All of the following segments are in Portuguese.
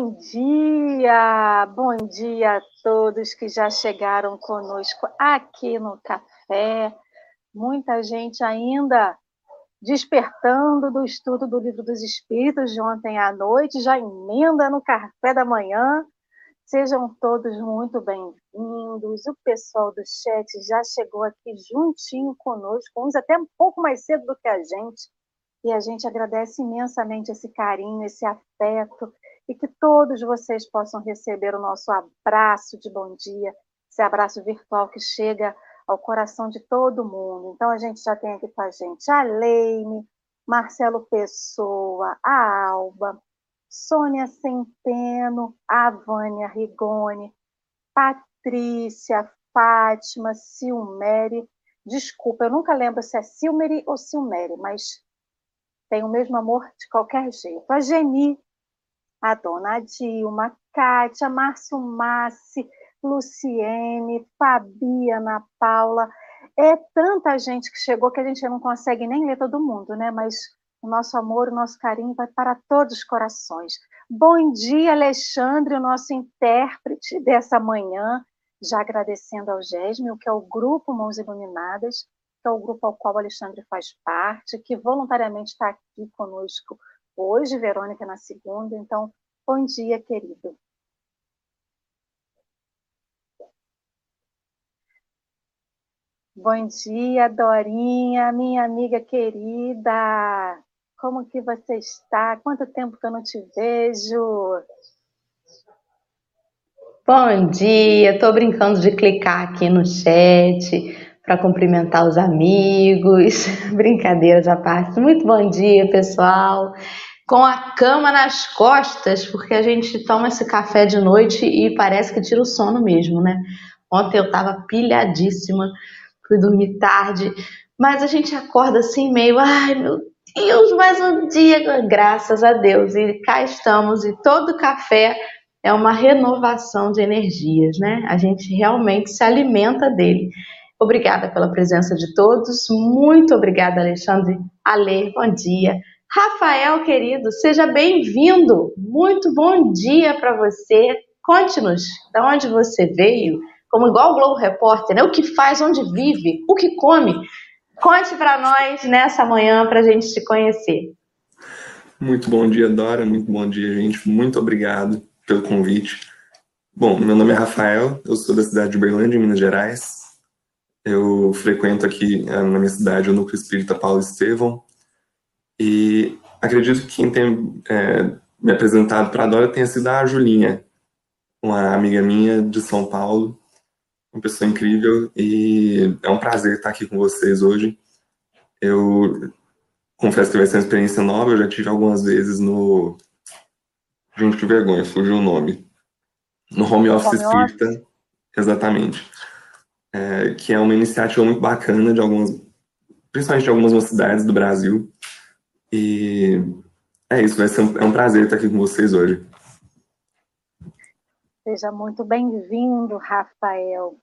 Bom dia! Bom dia a todos que já chegaram conosco aqui no café. Muita gente ainda despertando do estudo do Livro dos Espíritos de ontem à noite, já emenda no café da manhã. Sejam todos muito bem-vindos. O pessoal do chat já chegou aqui juntinho conosco, uns até um pouco mais cedo do que a gente e a gente agradece imensamente esse carinho, esse afeto, e que todos vocês possam receber o nosso abraço de bom dia, esse abraço virtual que chega ao coração de todo mundo. Então, a gente já tem aqui com a gente a Leime, Marcelo Pessoa, a Alba, Sônia Centeno, a Vânia Rigoni, Patrícia, Fátima, Silmere. Desculpa, eu nunca lembro se é Silmere ou Silmere, mas tem o mesmo amor de qualquer jeito. A Geni, a Dona Dilma, Kátia, Márcio Massi, Luciene, Fabiana, Paula. É tanta gente que chegou que a gente não consegue nem ler todo mundo, né? Mas o nosso amor, o nosso carinho vai para todos os corações. Bom dia, Alexandre, o nosso intérprete dessa manhã. Já agradecendo ao Gésmio, que é o Grupo Mãos Iluminadas, que é o grupo ao qual o Alexandre faz parte, que voluntariamente está aqui conosco hoje, Verônica na segunda. Então, bom dia, querido. Bom dia, Dorinha, minha amiga querida. Como que você está? Quanto tempo que eu não te vejo? Bom dia, estou brincando de clicar aqui no chat para cumprimentar os amigos, brincadeiras à parte. Muito bom dia, pessoal. Com a cama nas costas, porque a gente toma esse café de noite e parece que tira o sono mesmo, né? Ontem eu estava pilhadíssima, fui dormir tarde, mas a gente acorda assim meio, ai meu Deus, mais um dia, graças a Deus. E cá estamos, e todo café é uma renovação de energias, né? A gente realmente se alimenta dele. Obrigada pela presença de todos. Muito obrigada, Alexandre. Ale, bom dia. Rafael, querido, seja bem-vindo. Muito bom dia para você. Conte-nos de onde você veio, como igual o Globo Repórter, né? O que faz, onde vive, o que come. Conte para nós nessa manhã para a gente te conhecer. Muito bom dia, Dora. Muito bom dia, gente. Muito obrigado pelo convite. Bom, meu nome é Rafael, eu sou da cidade de Berlândia, em Minas Gerais. Eu frequento aqui eh, na minha cidade o Núcleo Espírita Paulo Estevão e acredito que quem tem é, me apresentado para a Dora tenha sido a Julinha, uma amiga minha de São Paulo, uma pessoa incrível e é um prazer estar aqui com vocês hoje. Eu confesso que vai ser uma experiência nova, eu já tive algumas vezes no. Gente, que vergonha, fugiu o nome. No Home Office home Espírita. Office? Exatamente é, que é uma iniciativa muito bacana de algumas, principalmente de algumas cidades do Brasil. E é isso, vai ser um, é um prazer estar aqui com vocês hoje. Seja muito bem-vindo, Rafael.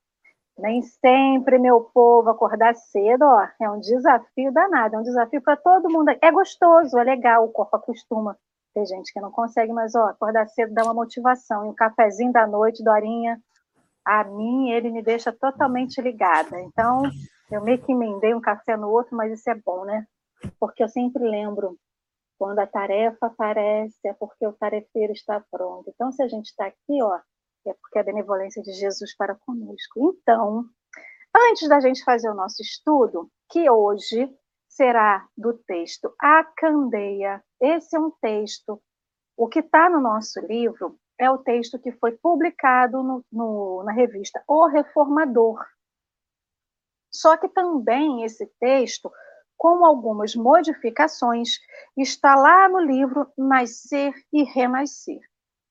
Nem sempre, meu povo, acordar cedo, ó, é um desafio danado, é um desafio para todo mundo. É gostoso, é legal, o corpo acostuma. Tem gente que não consegue, mas ó, acordar cedo dá uma motivação. E um cafezinho da noite, Dorinha, a mim ele me deixa totalmente ligada. Então, eu meio que emendei um café no outro, mas isso é bom, né? Porque eu sempre lembro, quando a tarefa aparece, é porque o tarefeiro está pronto. Então, se a gente está aqui, ó, é porque a benevolência de Jesus para conosco. Então, antes da gente fazer o nosso estudo, que hoje será do texto A Candeia. Esse é um texto, o que está no nosso livro é o texto que foi publicado no, no, na revista O Reformador. Só que também esse texto, com algumas modificações, está lá no livro Nascer e Renascer.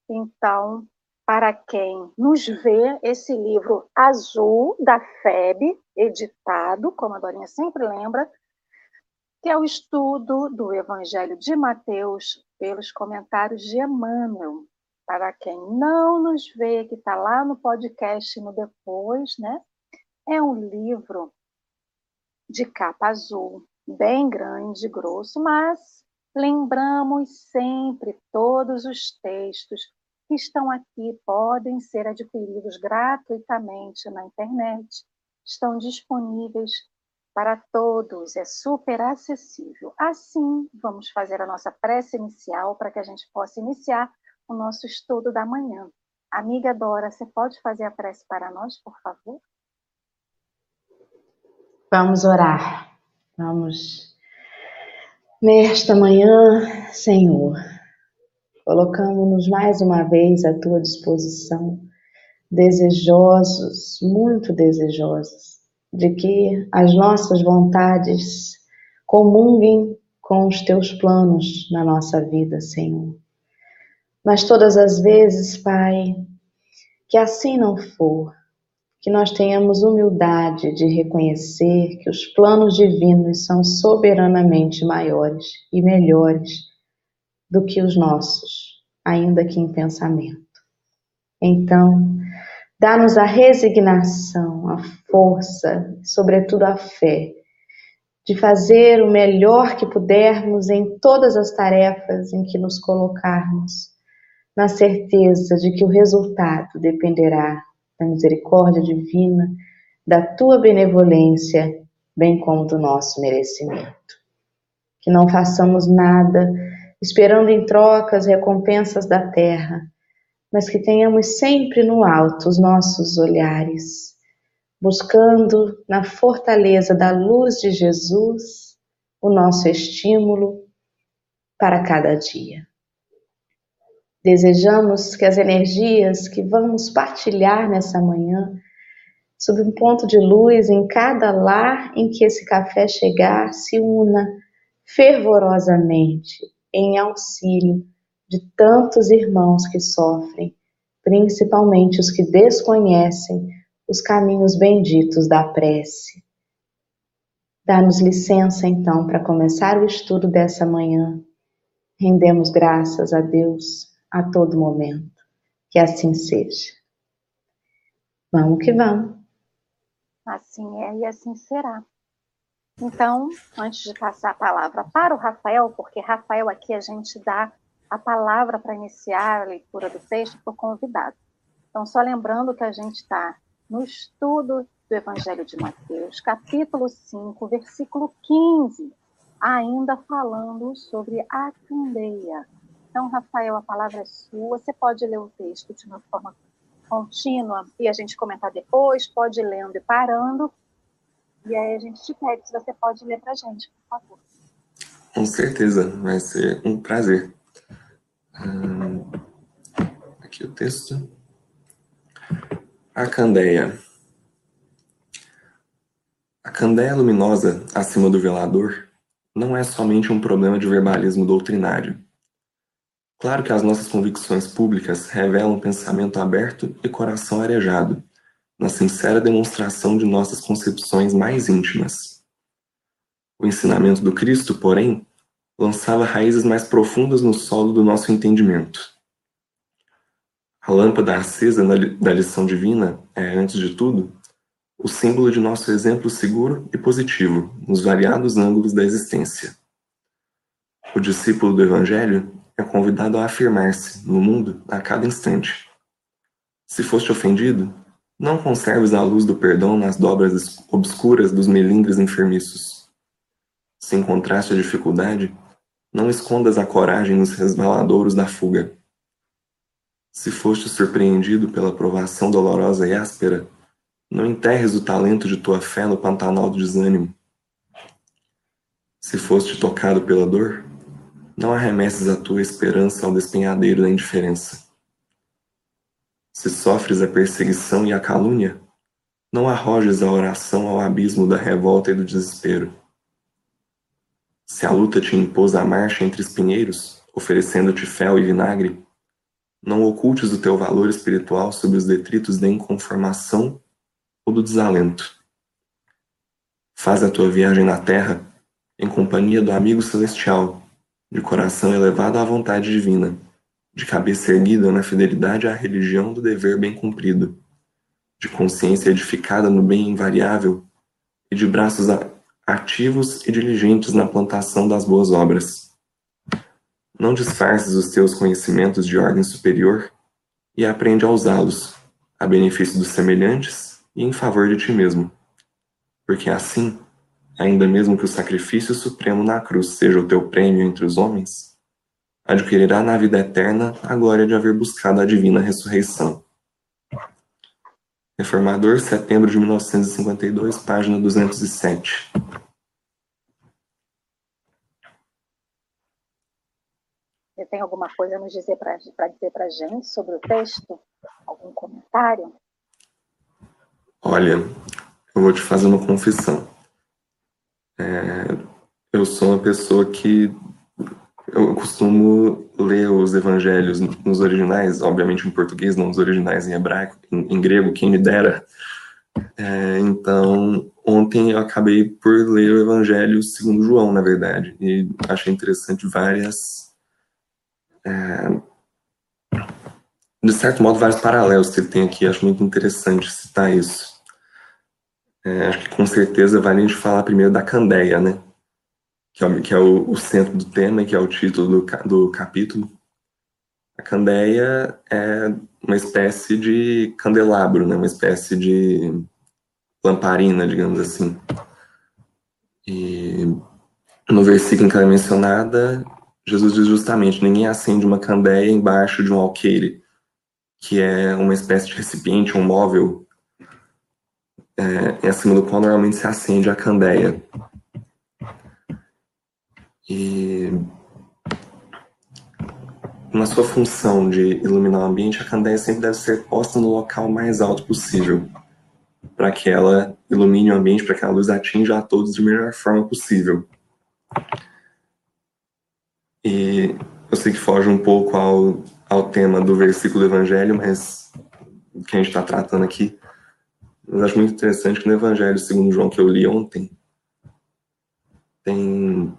Então, para quem nos vê, esse livro azul da FEB, editado, como a Dorinha sempre lembra, que é o estudo do Evangelho de Mateus pelos comentários de Emmanuel. Para quem não nos vê, que está lá no podcast no depois, né? É um livro de capa azul, bem grande, grosso, mas Lembramos sempre todos os textos que estão aqui podem ser adquiridos gratuitamente na internet. Estão disponíveis para todos, é super acessível. Assim, vamos fazer a nossa prece inicial para que a gente possa iniciar o nosso estudo da manhã. Amiga Dora, você pode fazer a prece para nós, por favor? Vamos orar. Vamos. Nesta manhã, Senhor, colocamos-nos mais uma vez à tua disposição, desejosos, muito desejosos de que as nossas vontades comunguem com os teus planos na nossa vida, Senhor. Mas todas as vezes, Pai, que assim não for, que nós tenhamos humildade de reconhecer que os planos divinos são soberanamente maiores e melhores do que os nossos, ainda que em pensamento. Então, Dá-nos a resignação, a força, sobretudo a fé, de fazer o melhor que pudermos em todas as tarefas em que nos colocarmos, na certeza de que o resultado dependerá da misericórdia divina, da tua benevolência, bem como do nosso merecimento. Que não façamos nada esperando em troca as recompensas da terra mas que tenhamos sempre no alto os nossos olhares, buscando na fortaleza da luz de Jesus o nosso estímulo para cada dia. Desejamos que as energias que vamos partilhar nessa manhã, sob um ponto de luz em cada lar em que esse café chegar, se una fervorosamente em auxílio de tantos irmãos que sofrem, principalmente os que desconhecem os caminhos benditos da prece. Dá-nos licença, então, para começar o estudo dessa manhã. Rendemos graças a Deus a todo momento. Que assim seja. Vamos que vamos. Assim é e assim será. Então, antes de passar a palavra para o Rafael, porque Rafael aqui a gente dá a palavra para iniciar a leitura do texto o convidado. Então, só lembrando que a gente está no estudo do Evangelho de Mateus, capítulo 5, versículo 15, ainda falando sobre a candeia. Então, Rafael, a palavra é sua. Você pode ler o texto de uma forma contínua e a gente comentar depois, pode ir lendo e parando. E aí a gente te pede se você pode ler para a gente, por favor. Com certeza, vai ser um prazer. Hum, aqui o texto. A candeia. A candeia luminosa acima do velador não é somente um problema de verbalismo doutrinário. Claro que as nossas convicções públicas revelam pensamento aberto e coração arejado, na sincera demonstração de nossas concepções mais íntimas. O ensinamento do Cristo, porém, lançava raízes mais profundas no solo do nosso entendimento. A lâmpada acesa da lição divina é, antes de tudo, o símbolo de nosso exemplo seguro e positivo nos variados ângulos da existência. O discípulo do Evangelho é convidado a afirmar-se no mundo a cada instante. Se foste ofendido, não conserves a luz do perdão nas dobras obscuras dos melindres enfermiços. Se encontraste a dificuldade, não escondas a coragem nos resvaladouros da fuga. Se foste surpreendido pela provação dolorosa e áspera, não enterres o talento de tua fé no pantanal do desânimo. Se foste tocado pela dor, não arremesses a tua esperança ao despenhadeiro da indiferença. Se sofres a perseguição e a calúnia, não arrojes a oração ao abismo da revolta e do desespero. Se a luta te impôs a marcha entre espinheiros, oferecendo-te fel e vinagre, não ocultes o teu valor espiritual sob os detritos da inconformação ou do desalento. Faz a tua viagem na terra em companhia do amigo celestial, de coração elevado à vontade divina, de cabeça erguida na fidelidade à religião do dever bem cumprido, de consciência edificada no bem invariável e de braços ativos e diligentes na plantação das boas obras. Não disfarces os teus conhecimentos de ordem superior e aprende a usá-los, a benefício dos semelhantes e em favor de ti mesmo. Porque assim, ainda mesmo que o sacrifício supremo na cruz seja o teu prêmio entre os homens, adquirirá na vida eterna a glória de haver buscado a divina ressurreição. Reformador, setembro de 1952, página 207. Você tem alguma coisa a nos dizer para dizer para a gente sobre o texto? Algum comentário? Olha, eu vou te fazer uma confissão. É, eu sou uma pessoa que eu costumo ler os evangelhos nos originais, obviamente em português, não nos originais em hebraico, em, em grego, quem me dera. É, então, ontem eu acabei por ler o evangelho segundo João, na verdade, e achei interessante várias é, de certo modo, vários paralelos que ele tem aqui. Acho muito interessante citar isso. É, acho que com certeza vale a gente falar primeiro da Candeia, né? Que é, que é o, o, centro do tema que é o título do, do capítulo. A Candeia é uma espécie de candelabro, né? Uma espécie de lamparina, digamos assim. E no versículo em que ela é mencionada, Jesus diz justamente: ninguém acende uma candeia embaixo de um alqueire, que é uma espécie de recipiente, um móvel, é, acima do qual normalmente se acende a candeia. E na sua função de iluminar o ambiente, a candeia sempre deve ser posta no local mais alto possível, para que ela ilumine o ambiente, para que a luz atinja a todos de melhor forma possível. E eu sei que foge um pouco ao, ao tema do versículo do Evangelho, mas que a gente está tratando aqui. Mas acho muito interessante que no Evangelho segundo João que eu li ontem, tem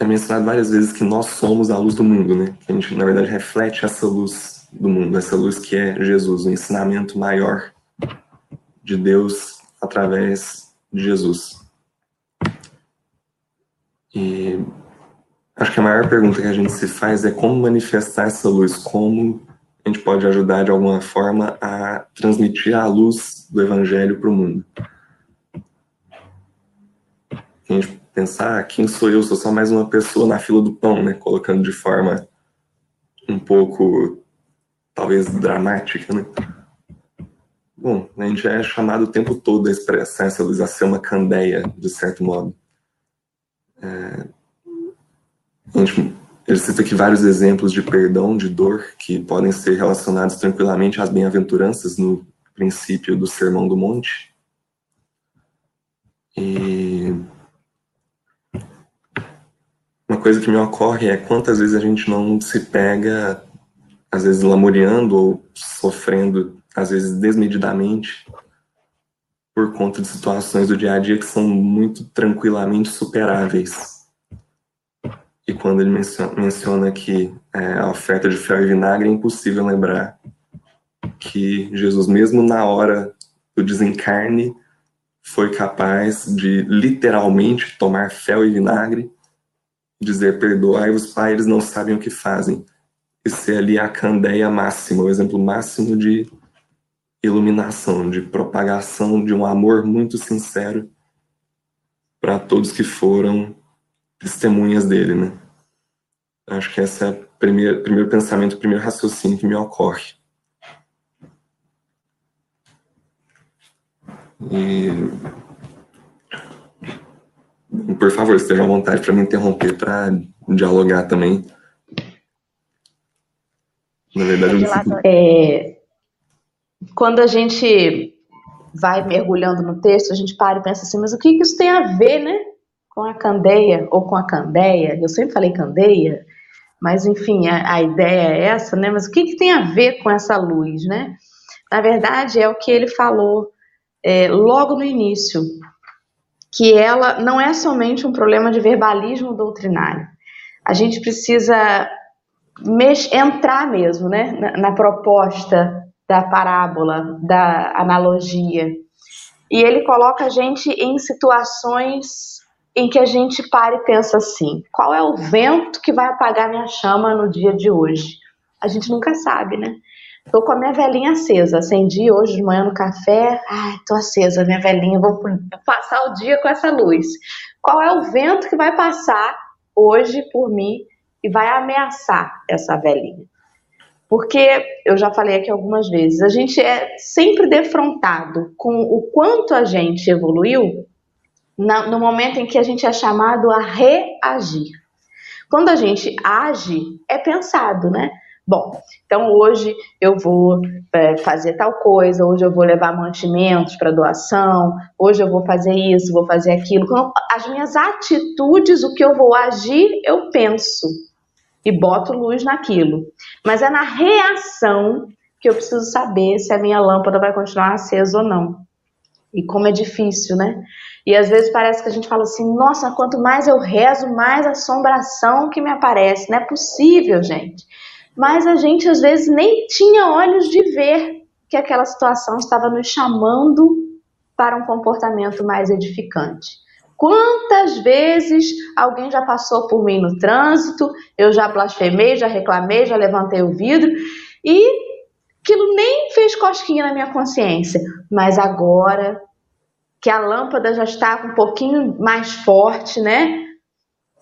é mencionado várias vezes que nós somos a luz do mundo, né? Que a gente, na verdade, reflete essa luz do mundo, essa luz que é Jesus, o ensinamento maior de Deus através de Jesus. E Acho que a maior pergunta que a gente se faz é como manifestar essa luz, como a gente pode ajudar de alguma forma a transmitir a luz do Evangelho para o mundo. A gente pensar, quem sou eu? Sou só mais uma pessoa na fila do pão, né? Colocando de forma um pouco, talvez, dramática, né? Bom, a gente é chamado o tempo todo a expressar essa luz, a ser uma candeia, de certo modo. É, ele cita aqui vários exemplos de perdão, de dor, que podem ser relacionados tranquilamente às bem-aventuranças no princípio do Sermão do Monte. E uma coisa que me ocorre é quantas vezes a gente não se pega, às vezes lamuriando ou sofrendo, às vezes desmedidamente, por conta de situações do dia a dia que são muito tranquilamente superáveis e quando ele menciona, que é, a oferta de fel e vinagre, é impossível lembrar que Jesus, mesmo na hora do desencarne, foi capaz de literalmente tomar fel e vinagre, dizer: Perdoai-vos, Pai, eles não sabem o que fazem. E ser ali a candeia máxima, o exemplo máximo de iluminação, de propagação de um amor muito sincero para todos que foram testemunhas dele, né? Acho que esse é o primeiro, primeiro pensamento, o primeiro raciocínio que me ocorre. E por favor, esteja à vontade para me interromper para dialogar também. Na verdade, é, quando a gente vai mergulhando no texto, a gente para e pensa assim, mas o que, que isso tem a ver, né? Com a candeia ou com a candeia, eu sempre falei candeia, mas enfim, a, a ideia é essa, né? Mas o que, que, tem a ver com essa luz, né? Na verdade, é o que ele falou é, logo no início, que ela não é somente um problema de verbalismo doutrinário. A gente precisa entrar mesmo, né, na, na proposta da parábola, da analogia. E ele coloca a gente em situações em que a gente para e pensa assim: qual é o vento que vai apagar minha chama no dia de hoje? A gente nunca sabe, né? Tô com a minha velhinha acesa. Acendi hoje de manhã no café. Ai, tô acesa, minha velhinha. Vou passar o dia com essa luz. Qual é o vento que vai passar hoje por mim e vai ameaçar essa velhinha? Porque eu já falei aqui algumas vezes, a gente é sempre defrontado com o quanto a gente evoluiu no momento em que a gente é chamado a reagir. Quando a gente age, é pensado, né? Bom, então hoje eu vou é, fazer tal coisa, hoje eu vou levar mantimentos para doação, hoje eu vou fazer isso, vou fazer aquilo. As minhas atitudes, o que eu vou agir, eu penso e boto luz naquilo. Mas é na reação que eu preciso saber se a minha lâmpada vai continuar acesa ou não. E como é difícil, né? E às vezes parece que a gente fala assim: nossa, quanto mais eu rezo, mais assombração que me aparece. Não é possível, gente mas a gente às vezes nem tinha olhos de ver que aquela situação estava nos chamando para um comportamento mais edificante. Quantas vezes alguém já passou por mim no trânsito, eu já blasfemei, já reclamei, já levantei o vidro e aquilo nem fez cosquinha na minha consciência, mas agora que a lâmpada já está um pouquinho mais forte, né?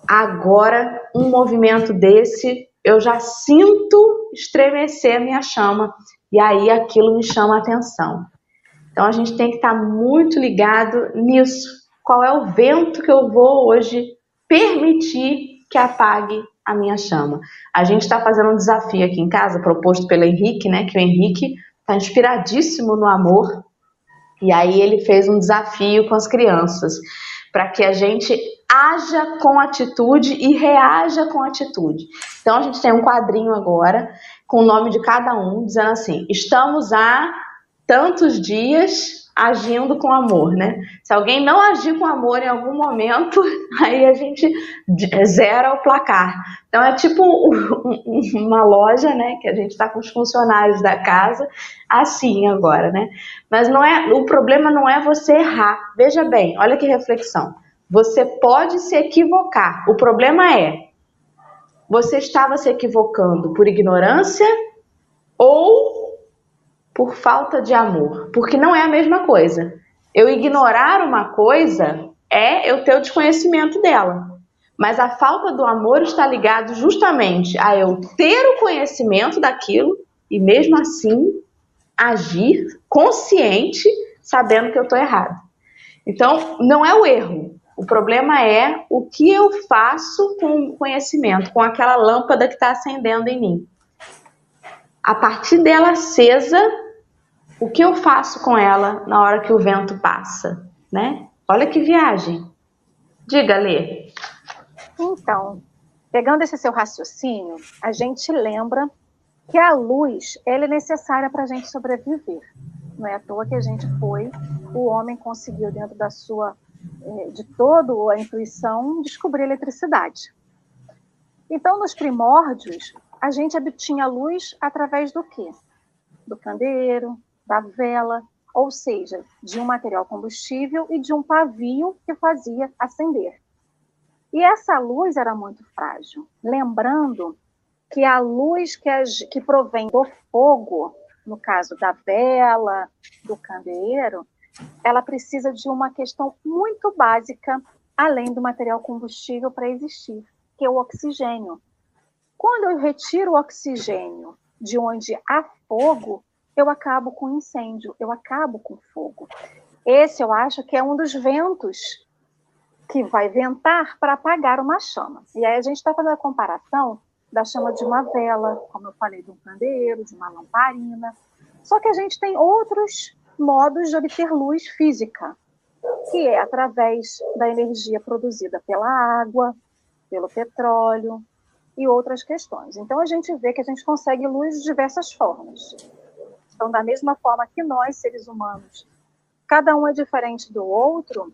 Agora um movimento desse eu já sinto estremecer a minha chama e aí aquilo me chama a atenção. Então a gente tem que estar muito ligado nisso. Qual é o vento que eu vou hoje permitir que apague a minha chama? A gente está fazendo um desafio aqui em casa, proposto pelo Henrique, né? Que o Henrique está inspiradíssimo no amor. E aí ele fez um desafio com as crianças para que a gente haja com atitude e reaja com atitude. Então a gente tem um quadrinho agora com o nome de cada um, dizendo assim: estamos há tantos dias agindo com amor, né? Se alguém não agir com amor em algum momento, aí a gente zera o placar. Então é tipo uma loja, né? Que a gente está com os funcionários da casa assim agora, né? Mas não é, o problema não é você errar. Veja bem, olha que reflexão. Você pode se equivocar. O problema é, você estava se equivocando por ignorância ou por falta de amor? Porque não é a mesma coisa. Eu ignorar uma coisa é eu ter o desconhecimento dela. Mas a falta do amor está ligado justamente a eu ter o conhecimento daquilo e mesmo assim agir consciente, sabendo que eu estou errado. Então, não é o erro, o problema é o que eu faço com o conhecimento, com aquela lâmpada que está acendendo em mim. A partir dela acesa, o que eu faço com ela na hora que o vento passa, né? Olha que viagem. Diga, Lê. Então, pegando esse seu raciocínio, a gente lembra que a luz ela é necessária para a gente sobreviver. Não é à toa que a gente foi, o homem conseguiu dentro da sua é, de toda a intuição, descobrir a eletricidade. Então, nos primórdios, a gente obtinha luz através do quê? Do candeeiro, da vela, ou seja, de um material combustível e de um pavio que fazia acender. E essa luz era muito frágil. Lembrando que a luz que, que provém do fogo, no caso da vela, do candeeiro, ela precisa de uma questão muito básica, além do material combustível para existir, que é o oxigênio. Quando eu retiro o oxigênio de onde há fogo, eu acabo com incêndio, eu acabo com fogo. Esse eu acho que é um dos ventos que vai ventar para apagar uma chama. E aí a gente está fazendo a comparação da chama de uma vela, como eu falei, de um candeeiro, de uma lamparina. Só que a gente tem outros modos de obter luz física, que é através da energia produzida pela água, pelo petróleo e outras questões. Então a gente vê que a gente consegue luz de diversas formas. Então, da mesma forma que nós, seres humanos, cada um é diferente do outro,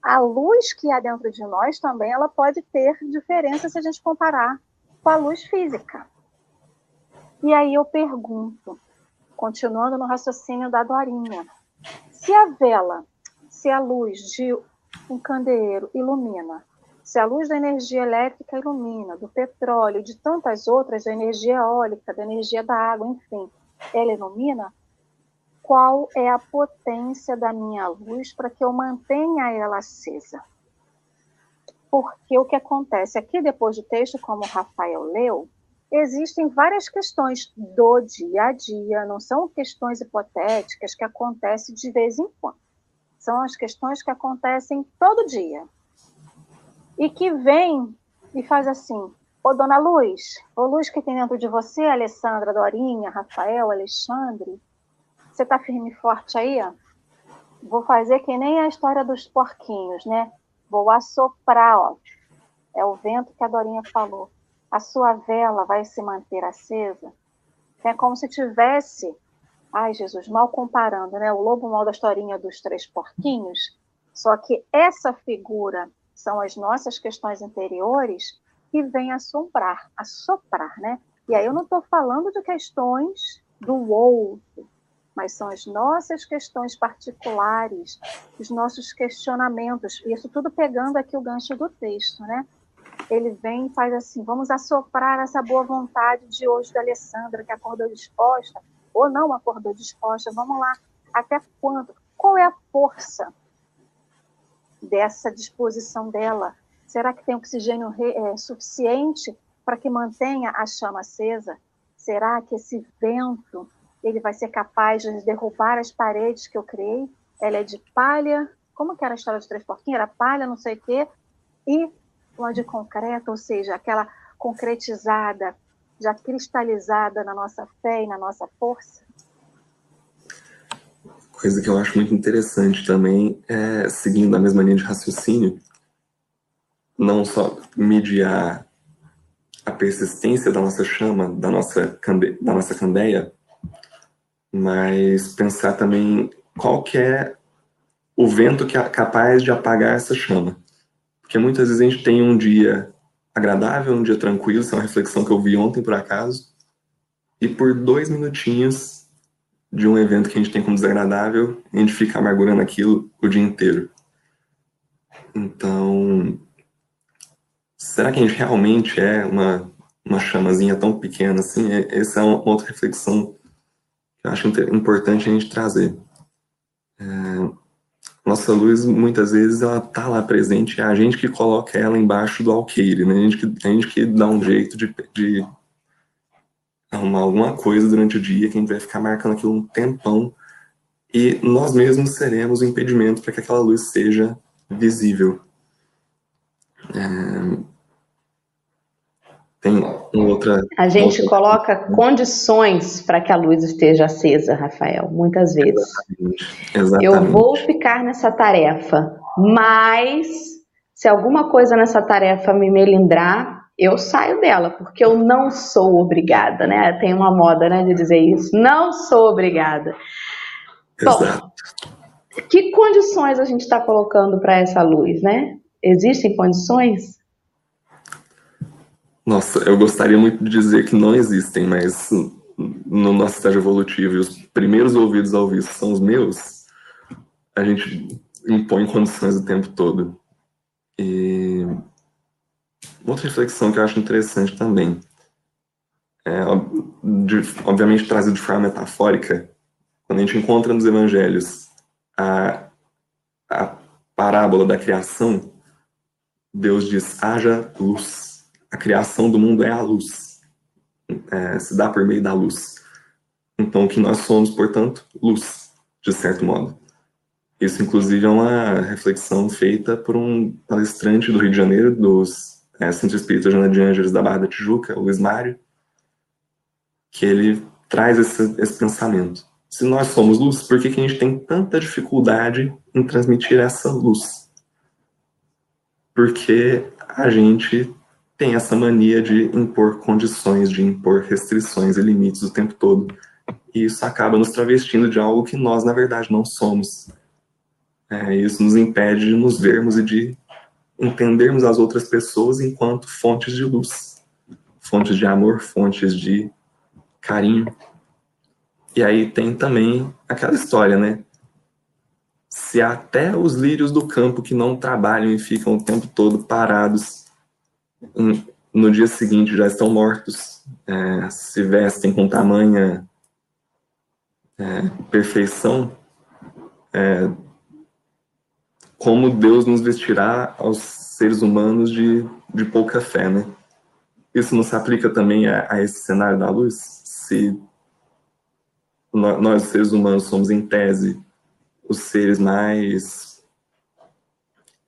a luz que há dentro de nós também ela pode ter diferença se a gente comparar com a luz física. E aí eu pergunto, continuando no raciocínio da Dorinha. Se a vela, se a luz de um candeeiro ilumina, se a luz da energia elétrica ilumina, do petróleo, de tantas outras, da energia eólica, da energia da água, enfim, ela ilumina, qual é a potência da minha luz para que eu mantenha ela acesa? Porque o que acontece aqui depois do texto, como o Rafael leu, existem várias questões do dia a dia, não são questões hipotéticas que acontecem de vez em quando. São as questões que acontecem todo dia. E que vem e faz assim: Ô dona Luz, ô Luz que tem dentro de você, Alessandra, Dorinha, Rafael, Alexandre, você tá firme e forte aí? Vou fazer que nem a história dos porquinhos, né? Vou assoprar, ó. É o vento que a Dorinha falou. A sua vela vai se manter acesa. É como se tivesse, ai Jesus, mal comparando, né? O lobo mal da historinha dos três porquinhos. Só que essa figura são as nossas questões interiores que vem assombrar, assoprar, né? E aí eu não estou falando de questões do outro, mas são as nossas questões particulares, os nossos questionamentos, isso tudo pegando aqui o gancho do texto, né? Ele vem e faz assim: vamos assoprar essa boa vontade de hoje da Alessandra, que acordou disposta, ou não acordou disposta, vamos lá, até quando? Qual é a força dessa disposição dela Será que tem oxigênio é, suficiente para que mantenha a chama acesa? Será que esse vento ele vai ser capaz de derrubar as paredes que eu criei? Ela é de palha, como que era a história de três porquinhos? Era palha, não sei o quê, e uma de concreto, ou seja, aquela concretizada, já cristalizada na nossa fé e na nossa força. Coisa que eu acho muito interessante também, é, seguindo a mesma linha de raciocínio, não só mediar a persistência da nossa chama, da nossa, cande, da nossa candeia, mas pensar também qual que é o vento que é capaz de apagar essa chama. Porque muitas vezes a gente tem um dia agradável, um dia tranquilo, isso é uma reflexão que eu vi ontem por acaso, e por dois minutinhos de um evento que a gente tem como desagradável, a gente fica amargurando aquilo o dia inteiro. Então, será que a gente realmente é uma, uma chamazinha tão pequena assim? Essa é uma outra reflexão que eu acho importante a gente trazer. É, nossa luz, muitas vezes, ela tá lá presente, é a gente que coloca ela embaixo do alqueire, né? A gente que, a gente que dá um jeito de, de arrumar alguma coisa durante o dia, que a gente vai ficar marcando aquilo um tempão, e nós mesmos seremos o impedimento para que aquela luz seja visível. É... Tem outra. A gente outra... coloca condições para que a luz esteja acesa, Rafael, muitas vezes. Exatamente. Exatamente. Eu vou ficar nessa tarefa, mas se alguma coisa nessa tarefa me melindrar, eu saio dela, porque eu não sou obrigada, né? Tem uma moda, né, de dizer isso. Não sou obrigada. Exato. Bom, que condições a gente está colocando para essa luz, né? Existem condições? Nossa, eu gostaria muito de dizer que não existem, mas no nosso estágio evolutivo e os primeiros ouvidos ao visto são os meus, a gente impõe condições o tempo todo. E outra reflexão que eu acho interessante também, é, de, obviamente trazido de forma metafórica, quando a gente encontra nos evangelhos a, a parábola da criação, Deus diz: haja luz. A criação do mundo é a luz. É, se dá por meio da luz. Então, que nós somos, portanto, luz, de certo modo. Isso, inclusive, é uma reflexão feita por um palestrante do Rio de Janeiro, dos é, Centro Espírita Jana de Ângeles da Barra da Tijuca, Luiz Mário, que ele traz esse, esse pensamento. Se nós somos luz, por que, que a gente tem tanta dificuldade em transmitir essa luz? porque a gente tem essa mania de impor condições, de impor restrições e limites o tempo todo. E isso acaba nos travestindo de algo que nós, na verdade, não somos. É, isso nos impede de nos vermos e de entendermos as outras pessoas enquanto fontes de luz, fontes de amor, fontes de carinho. E aí tem também aquela história, né? se até os lírios do campo que não trabalham e ficam o tempo todo parados, no dia seguinte já estão mortos, é, se vestem com tamanha é, perfeição, é, como Deus nos vestirá aos seres humanos de, de pouca fé, né? Isso não se aplica também a, a esse cenário da luz? Se nós, seres humanos, somos, em tese, os seres mais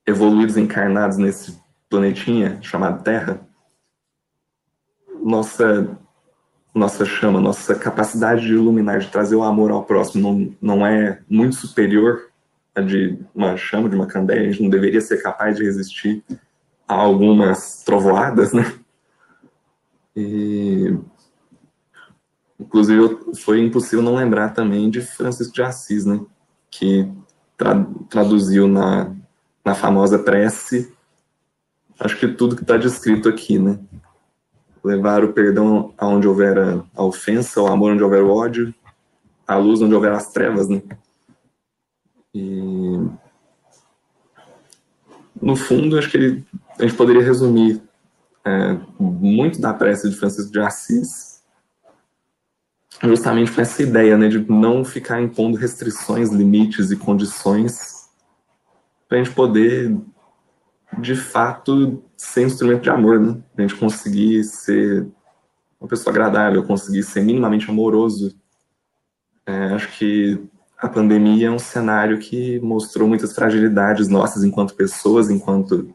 evoluídos, encarnados nesse planetinha chamado Terra, nossa nossa chama, nossa capacidade de iluminar, de trazer o amor ao próximo não, não é muito superior a de uma chama, de uma candeia, a gente não deveria ser capaz de resistir a algumas trovoadas, né? E Inclusive, foi impossível não lembrar também de Francisco de Assis, né? Que tra traduziu na, na famosa prece, acho que tudo que está descrito aqui, né? Levar o perdão aonde houver a ofensa, o amor onde houver o ódio, a luz onde houver as trevas, né? E no fundo, acho que ele, a gente poderia resumir é, muito da prece de Francisco de Assis justamente com essa ideia, né, de não ficar impondo restrições, limites e condições para a gente poder, de fato, ser instrumento de amor, né? A gente conseguir ser uma pessoa agradável, conseguir ser minimamente amoroso. É, acho que a pandemia é um cenário que mostrou muitas fragilidades nossas enquanto pessoas, enquanto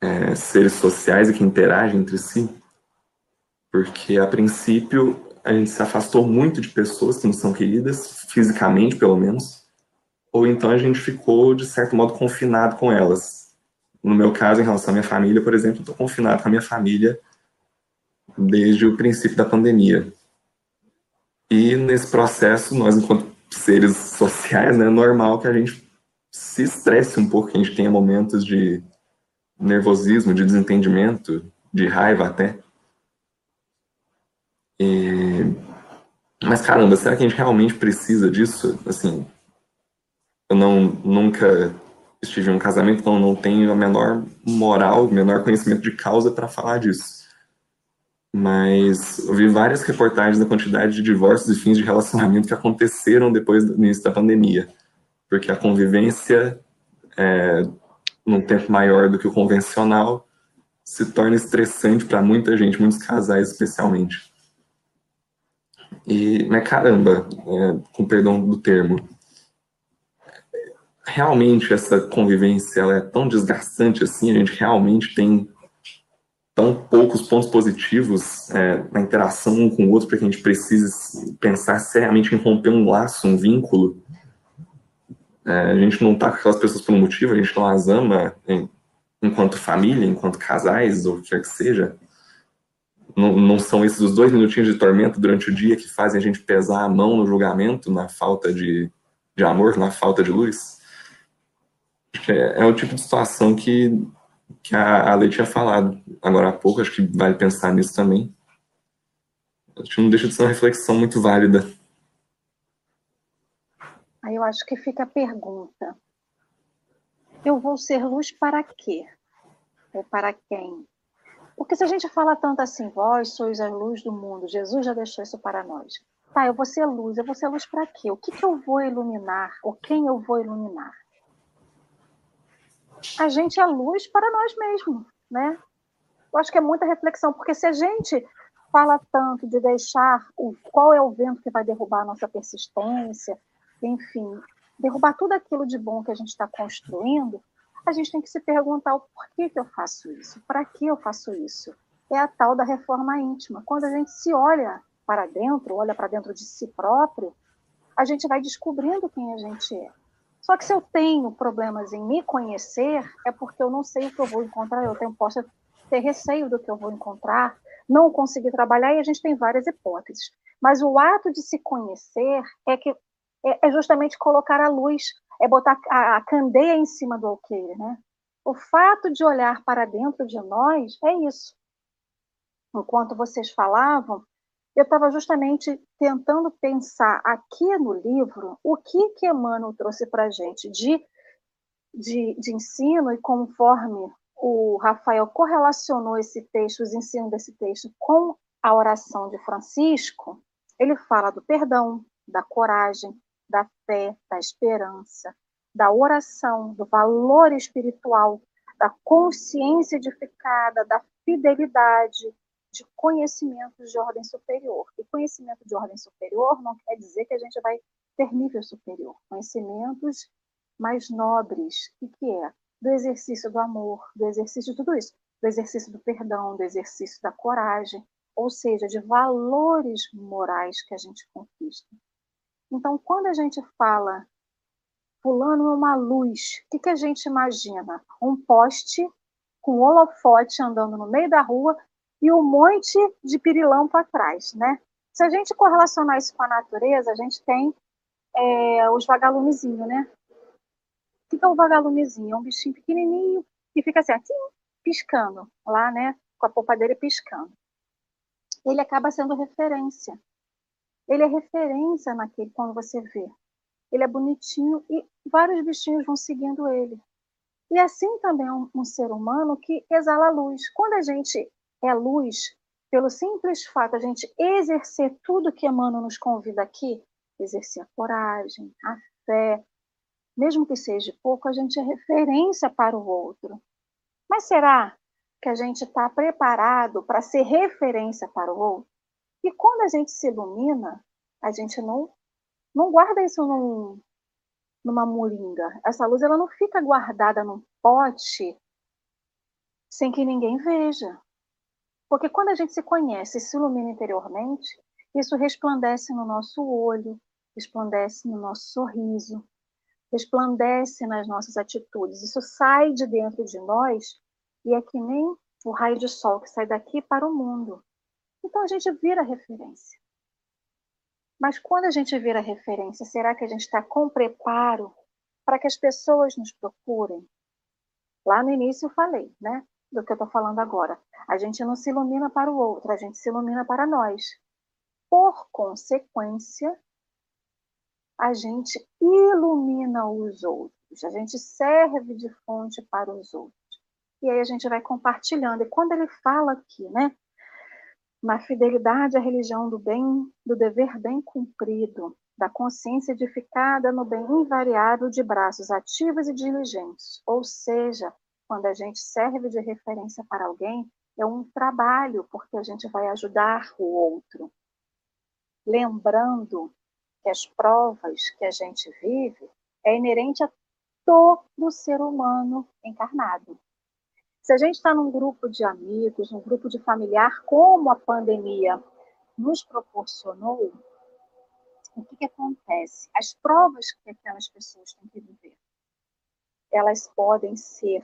é, seres sociais e que interagem entre si. Porque, a princípio, a gente se afastou muito de pessoas que não são queridas, fisicamente pelo menos, ou então a gente ficou, de certo modo, confinado com elas. No meu caso, em relação à minha família, por exemplo, estou confinado com a minha família desde o princípio da pandemia. E nesse processo, nós, enquanto seres sociais, né, é normal que a gente se estresse um pouco, que a gente tenha momentos de nervosismo, de desentendimento, de raiva até. E... Mas caramba, será que a gente realmente precisa disso? Assim, eu não nunca estive em um casamento, então não tenho a menor moral, o menor conhecimento de causa para falar disso. Mas eu vi várias reportagens da quantidade de divórcios e fins de relacionamento que aconteceram depois do início da pandemia, porque a convivência é, num tempo maior do que o convencional se torna estressante para muita gente, muitos casais especialmente. E, mas caramba, é, com perdão do termo, realmente essa convivência ela é tão desgastante assim, a gente realmente tem tão poucos pontos positivos é, na interação um com o outro para que a gente precise pensar seriamente em romper um laço, um vínculo. É, a gente não está com aquelas pessoas por um motivo, a gente não as ama em, enquanto família, enquanto casais, ou o que quer que seja não, não são esses os dois minutinhos de tormento durante o dia que fazem a gente pesar a mão no julgamento, na falta de, de amor, na falta de luz? É, é o tipo de situação que, que a, a Lei tinha falado agora há pouco, acho que vale pensar nisso também. Acho que não deixa de ser uma reflexão muito válida. Aí eu acho que fica a pergunta: eu vou ser luz para quê? Ou para quem? Porque se a gente fala tanto assim, vós sois a luz do mundo, Jesus já deixou isso para nós. Tá, eu vou ser luz, eu vou ser luz para quê? O que, que eu vou iluminar? Ou quem eu vou iluminar? A gente é luz para nós mesmos, né? Eu acho que é muita reflexão, porque se a gente fala tanto de deixar o qual é o vento que vai derrubar a nossa persistência, enfim, derrubar tudo aquilo de bom que a gente está construindo, a gente tem que se perguntar o porquê que eu faço isso, para que eu faço isso. É a tal da reforma íntima. Quando a gente se olha para dentro, olha para dentro de si próprio, a gente vai descobrindo quem a gente é. Só que se eu tenho problemas em me conhecer, é porque eu não sei o que eu vou encontrar, eu tenho, posso ter receio do que eu vou encontrar, não conseguir trabalhar, e a gente tem várias hipóteses. Mas o ato de se conhecer é que é, é justamente colocar a luz é botar a, candeia em cima do alqueire, né? O fato de olhar para dentro de nós é isso. Enquanto vocês falavam, eu estava justamente tentando pensar aqui no livro o que que Emmanuel trouxe para a gente de, de, de ensino e conforme o Rafael correlacionou esse texto, os ensinos desse texto, com a oração de Francisco, ele fala do perdão, da coragem, da fé, da esperança, da oração, do valor espiritual, da consciência edificada, da fidelidade, de conhecimentos de ordem superior. E conhecimento de ordem superior não quer dizer que a gente vai ter nível superior. Conhecimentos mais nobres. O que é? Do exercício do amor, do exercício de tudo isso. Do exercício do perdão, do exercício da coragem, ou seja, de valores morais que a gente conquista. Então, quando a gente fala fulano é uma luz, o que, que a gente imagina? Um poste com holofote andando no meio da rua e um monte de pirilampo atrás, né? Se a gente correlacionar isso com a natureza, a gente tem é, os vagalumezinhos, né? O que é o vagalumezinho? É um bichinho pequenininho que fica assim, assim, piscando lá, né? Com a polpa dele piscando. Ele acaba sendo referência. Ele é referência naquele quando você vê. Ele é bonitinho e vários bichinhos vão seguindo ele. E assim também é um, um ser humano que exala luz. Quando a gente é luz, pelo simples fato de a gente exercer tudo que Emmanuel nos convida aqui, exercer a coragem, a fé, mesmo que seja pouco, a gente é referência para o outro. Mas será que a gente está preparado para ser referência para o outro? E quando a gente se ilumina, a gente não, não guarda isso num, numa moringa. Essa luz ela não fica guardada num pote sem que ninguém veja. Porque quando a gente se conhece e se ilumina interiormente, isso resplandece no nosso olho, resplandece no nosso sorriso, resplandece nas nossas atitudes. Isso sai de dentro de nós e é que nem o raio de sol que sai daqui para o mundo. Então a gente vira referência. Mas quando a gente vira referência, será que a gente está com preparo para que as pessoas nos procurem? Lá no início eu falei, né? Do que eu estou falando agora. A gente não se ilumina para o outro, a gente se ilumina para nós. Por consequência, a gente ilumina os outros, a gente serve de fonte para os outros. E aí a gente vai compartilhando. E quando ele fala aqui, né? Na fidelidade à religião do bem, do dever bem cumprido, da consciência edificada no bem invariável de braços ativos e diligentes. Ou seja, quando a gente serve de referência para alguém, é um trabalho, porque a gente vai ajudar o outro. Lembrando que as provas que a gente vive é inerente a todo ser humano encarnado. Se a gente está num grupo de amigos, num grupo de familiar, como a pandemia nos proporcionou, o que, que acontece? As provas que aquelas pessoas têm que viver, elas podem ser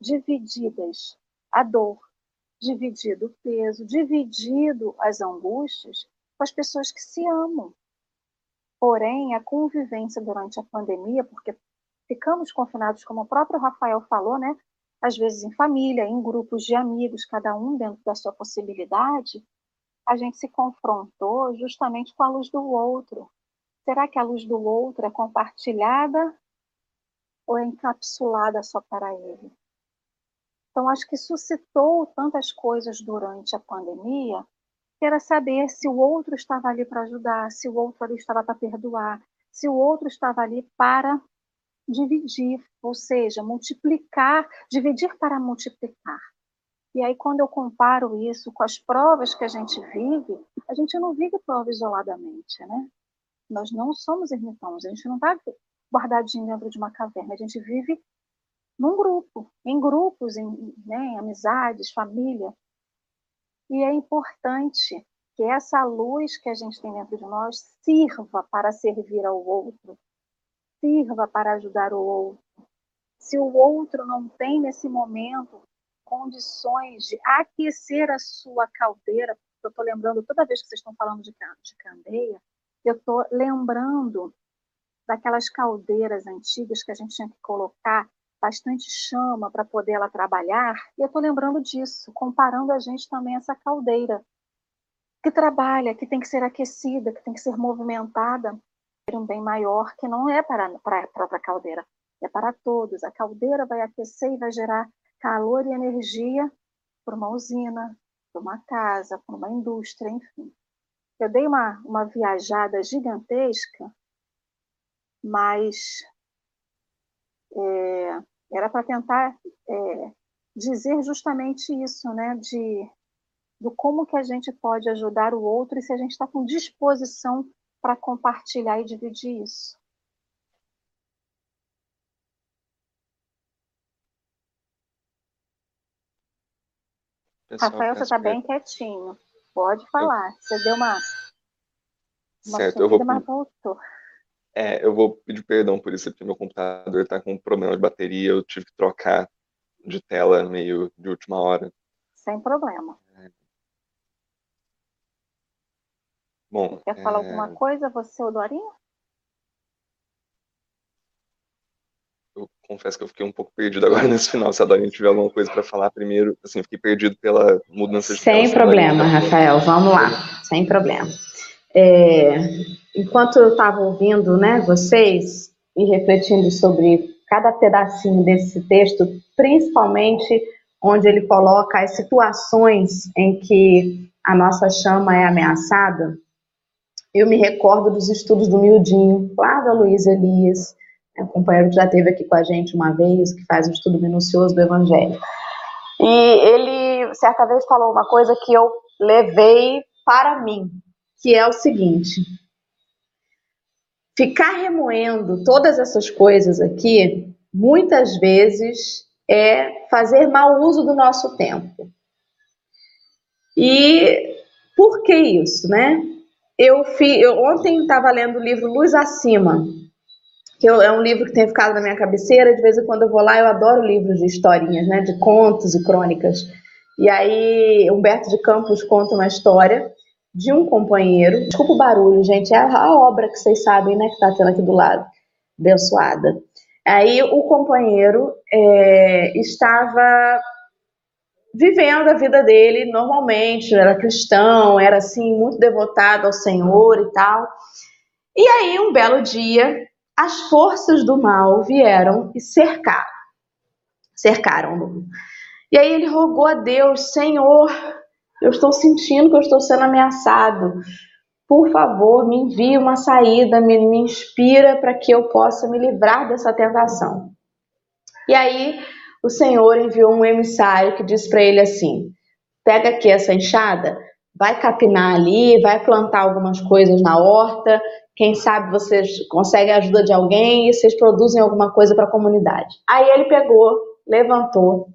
divididas a dor, dividido o peso, dividido as angústias com as pessoas que se amam. Porém, a convivência durante a pandemia, porque ficamos confinados, como o próprio Rafael falou, né? Às vezes em família, em grupos de amigos, cada um dentro da sua possibilidade, a gente se confrontou justamente com a luz do outro. Será que a luz do outro é compartilhada ou é encapsulada só para ele? Então, acho que suscitou tantas coisas durante a pandemia, que era saber se o outro estava ali para ajudar, se o outro ali estava para perdoar, se o outro estava ali para dividir, ou seja, multiplicar, dividir para multiplicar. E aí, quando eu comparo isso com as provas que a gente vive, a gente não vive prova isoladamente, né? Nós não somos ermitões, a gente não está guardadinho dentro de uma caverna, a gente vive num grupo, em grupos, em, né, em amizades, família. E é importante que essa luz que a gente tem dentro de nós sirva para servir ao outro, sirva para ajudar o outro. Se o outro não tem nesse momento condições de aquecer a sua caldeira, eu estou lembrando toda vez que vocês estão falando de, de candeia, eu estou lembrando daquelas caldeiras antigas que a gente tinha que colocar bastante chama para poder ela trabalhar. E eu estou lembrando disso, comparando a gente também a essa caldeira. que trabalha, que tem que ser aquecida, que tem que ser movimentada, é um bem maior que não é para, para a própria caldeira, é para todos. A caldeira vai aquecer e vai gerar calor e energia para uma usina, para uma casa, para uma indústria, enfim. Eu dei uma, uma viajada gigantesca, mas é, era para tentar é, dizer justamente isso, né? De do como que a gente pode ajudar o outro e se a gente está com disposição para compartilhar e dividir isso. Pessoal, Rafael, você está bem quietinho. Pode falar. Você deu uma. uma certo, eu vou. Mas voltou. É, eu vou pedir perdão por isso, porque meu computador está com um problema de bateria, eu tive que trocar de tela meio de última hora. Sem problema. Bom, Quer é... falar alguma coisa, você ou Dorinha? Eu confesso que eu fiquei um pouco perdido agora nesse final. Se a Dorinha tiver alguma coisa para falar primeiro, assim, fiquei perdido pela mudança de Sem problema, Rafael. Vamos lá, sem problema. É, enquanto eu estava ouvindo, né, vocês e refletindo sobre cada pedacinho desse texto, principalmente onde ele coloca as situações em que a nossa chama é ameaçada, eu me recordo dos estudos do Mildinho, lá da Luiz Elias, né, um companheiro que já esteve aqui com a gente uma vez, que faz um estudo minucioso do Evangelho. E ele, certa vez, falou uma coisa que eu levei para mim, que é o seguinte: ficar remoendo todas essas coisas aqui, muitas vezes é fazer mau uso do nosso tempo. E por que isso, né? eu, fi, eu ontem estava lendo o livro Luz Acima, que eu, é um livro que tem ficado na minha cabeceira. De vez em quando eu vou lá, eu adoro livros de historinhas, né, de contos e crônicas. E aí, Humberto de Campos conta uma história de um companheiro. Desculpa o barulho, gente, é a obra que vocês sabem, né, que está tendo aqui do lado, abençoada. Aí, o companheiro é, estava vivendo a vida dele normalmente, era cristão, era assim muito devotado ao Senhor e tal. E aí um belo dia, as forças do mal vieram e cercaram. Cercaram-no. E aí ele rogou a Deus, Senhor, eu estou sentindo que eu estou sendo ameaçado. Por favor, me envie uma saída, me, me inspira para que eu possa me livrar dessa tentação. E aí o Senhor enviou um emissário que disse para ele assim: pega aqui essa enxada, vai capinar ali, vai plantar algumas coisas na horta. Quem sabe vocês conseguem a ajuda de alguém e vocês produzem alguma coisa para a comunidade. Aí ele pegou, levantou,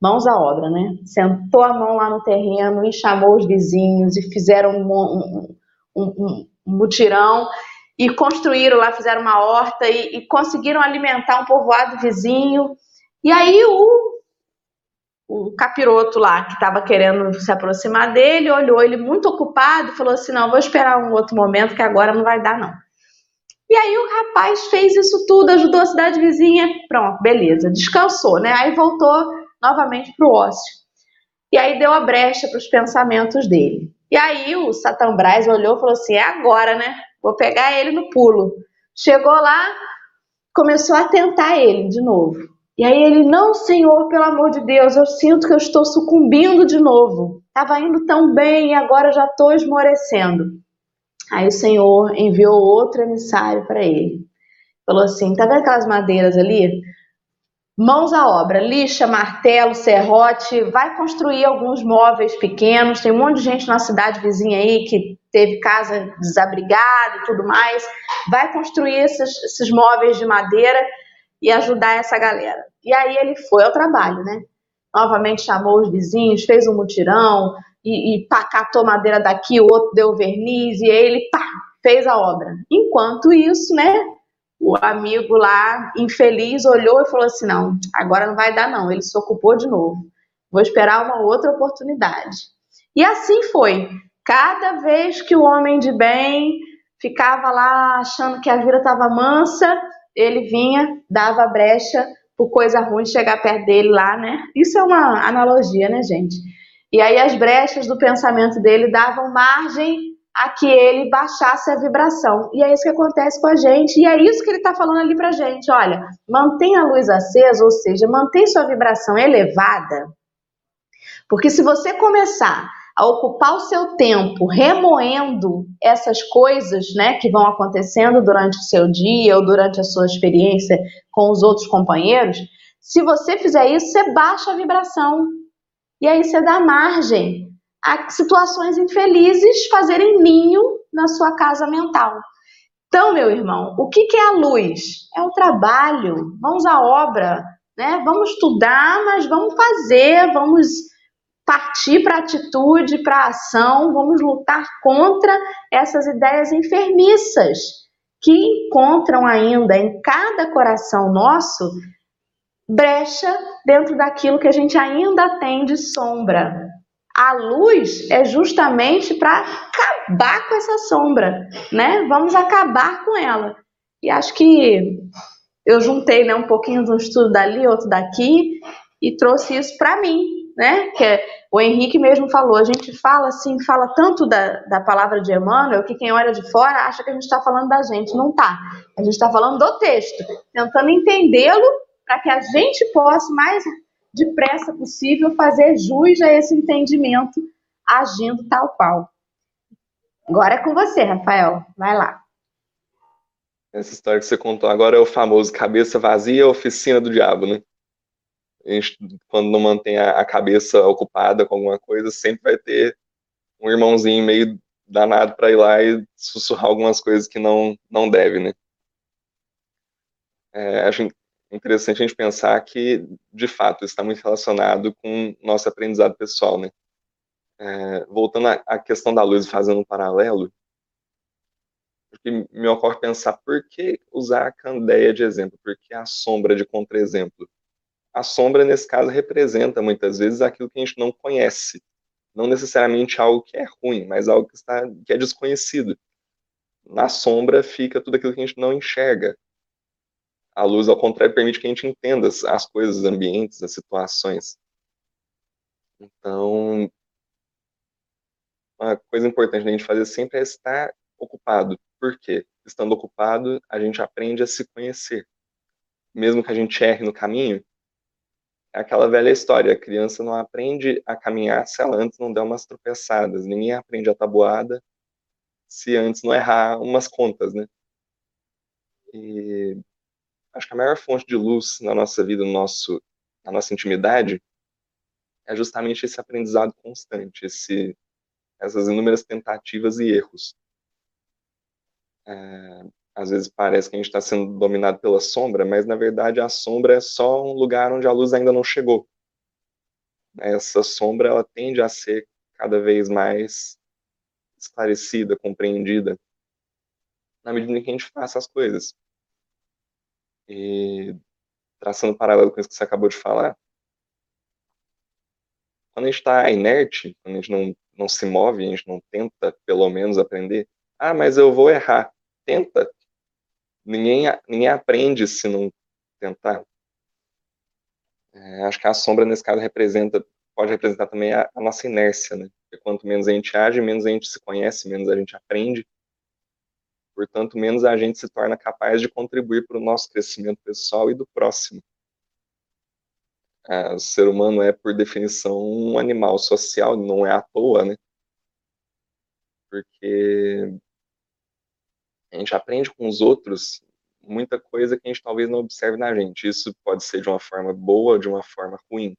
mãos à obra, né? Sentou a mão lá no terreno e chamou os vizinhos e fizeram um, um, um, um mutirão e construíram lá, fizeram uma horta e, e conseguiram alimentar um povoado vizinho e aí o, o capiroto lá, que estava querendo se aproximar dele, olhou ele muito ocupado e falou assim: Não, vou esperar um outro momento que agora não vai dar, não. E aí o rapaz fez isso tudo, ajudou a cidade vizinha, pronto, beleza, descansou, né? Aí voltou novamente para o ócio. E aí deu a brecha para os pensamentos dele. E aí o Satambraz olhou e falou assim: é agora, né? Vou pegar ele no pulo. Chegou lá, começou a tentar ele de novo. E aí ele, não, Senhor, pelo amor de Deus, eu sinto que eu estou sucumbindo de novo. Estava indo tão bem e agora já estou esmorecendo. Aí o Senhor enviou outro emissário para ele. Falou assim: tá vendo aquelas madeiras ali? Mãos à obra, lixa, martelo, serrote, vai construir alguns móveis pequenos. Tem um monte de gente na cidade vizinha aí que teve casa desabrigada e tudo mais. Vai construir esses, esses móveis de madeira e ajudar essa galera. E aí ele foi ao trabalho, né? Novamente chamou os vizinhos, fez um mutirão e, e pá, catou madeira daqui, o outro deu verniz e aí ele pá, fez a obra. Enquanto isso, né? O amigo lá, infeliz, olhou e falou assim: não, agora não vai dar, não. Ele se ocupou de novo. Vou esperar uma outra oportunidade. E assim foi. Cada vez que o homem de bem ficava lá achando que a vida estava mansa, ele vinha, dava brecha por coisa ruim chegar perto dele lá, né? Isso é uma analogia, né, gente? E aí as brechas do pensamento dele davam margem a que ele baixasse a vibração. E é isso que acontece com a gente, e é isso que ele está falando ali para gente. Olha, mantenha a luz acesa, ou seja, mantenha sua vibração elevada, porque se você começar a ocupar o seu tempo remoendo essas coisas, né, que vão acontecendo durante o seu dia ou durante a sua experiência com os outros companheiros, se você fizer isso, você baixa a vibração. E aí você dá margem a situações infelizes fazerem ninho na sua casa mental. Então, meu irmão, o que, é a luz? É o trabalho. Vamos à obra, né? Vamos estudar, mas vamos fazer, vamos partir para atitude, para ação, vamos lutar contra essas ideias enfermiças que encontram ainda em cada coração nosso brecha dentro daquilo que a gente ainda tem de sombra. A luz é justamente para acabar com essa sombra, né? Vamos acabar com ela. E acho que eu juntei né, um pouquinho de um estudo dali, outro daqui, e trouxe isso para mim, né? Que é, o Henrique mesmo falou, a gente fala assim, fala tanto da, da palavra de Emmanuel que quem olha de fora acha que a gente está falando da gente. Não tá. A gente está falando do texto, tentando entendê-lo para que a gente possa mais depressa possível fazer jus a esse entendimento, agindo tal qual. Agora é com você, Rafael. Vai lá. Essa história que você contou agora é o famoso cabeça vazia, oficina do diabo, né? A gente, quando não mantém a, cabeça ocupada com alguma coisa, sempre vai ter um irmãozinho meio danado para ir lá e sussurrar algumas coisas que não, não deve, né? É, acho interessante a gente pensar que, de fato, está muito relacionado com nosso aprendizado pessoal, né? É, voltando à questão da luz, fazendo um paralelo, porque me ocorre pensar por que usar a candeia de exemplo, por que a sombra de contra-exemplo? A sombra, nesse caso, representa muitas vezes aquilo que a gente não conhece, não necessariamente algo que é ruim, mas algo que, está, que é desconhecido. Na sombra fica tudo aquilo que a gente não enxerga, a luz, ao contrário, permite que a gente entenda as coisas, os ambientes, as situações. Então, uma coisa importante a gente fazer sempre é estar ocupado. Por quê? Estando ocupado, a gente aprende a se conhecer. Mesmo que a gente erre no caminho, é aquela velha história, a criança não aprende a caminhar se ela antes não der umas tropeçadas. Ninguém aprende a tabuada se antes não errar umas contas, né? E acho que a maior fonte de luz na nossa vida, no nosso, na nossa intimidade, é justamente esse aprendizado constante, esse, essas inúmeras tentativas e erros. É, às vezes parece que a gente está sendo dominado pela sombra, mas na verdade a sombra é só um lugar onde a luz ainda não chegou. Essa sombra ela tende a ser cada vez mais esclarecida, compreendida, na medida em que a gente faça as coisas. E traçando paralelo com isso que você acabou de falar, quando a gente está inerte, quando a gente não, não se move, a gente não tenta, pelo menos, aprender, ah, mas eu vou errar. Tenta. Ninguém, ninguém aprende se não tentar. É, acho que a sombra, nesse caso, representa, pode representar também a, a nossa inércia, né? Porque quanto menos a gente age, menos a gente se conhece, menos a gente aprende portanto, menos a gente se torna capaz de contribuir para o nosso crescimento pessoal e do próximo. É, o ser humano é, por definição, um animal social, não é à toa, né? Porque a gente aprende com os outros muita coisa que a gente talvez não observe na gente. Isso pode ser de uma forma boa de uma forma ruim.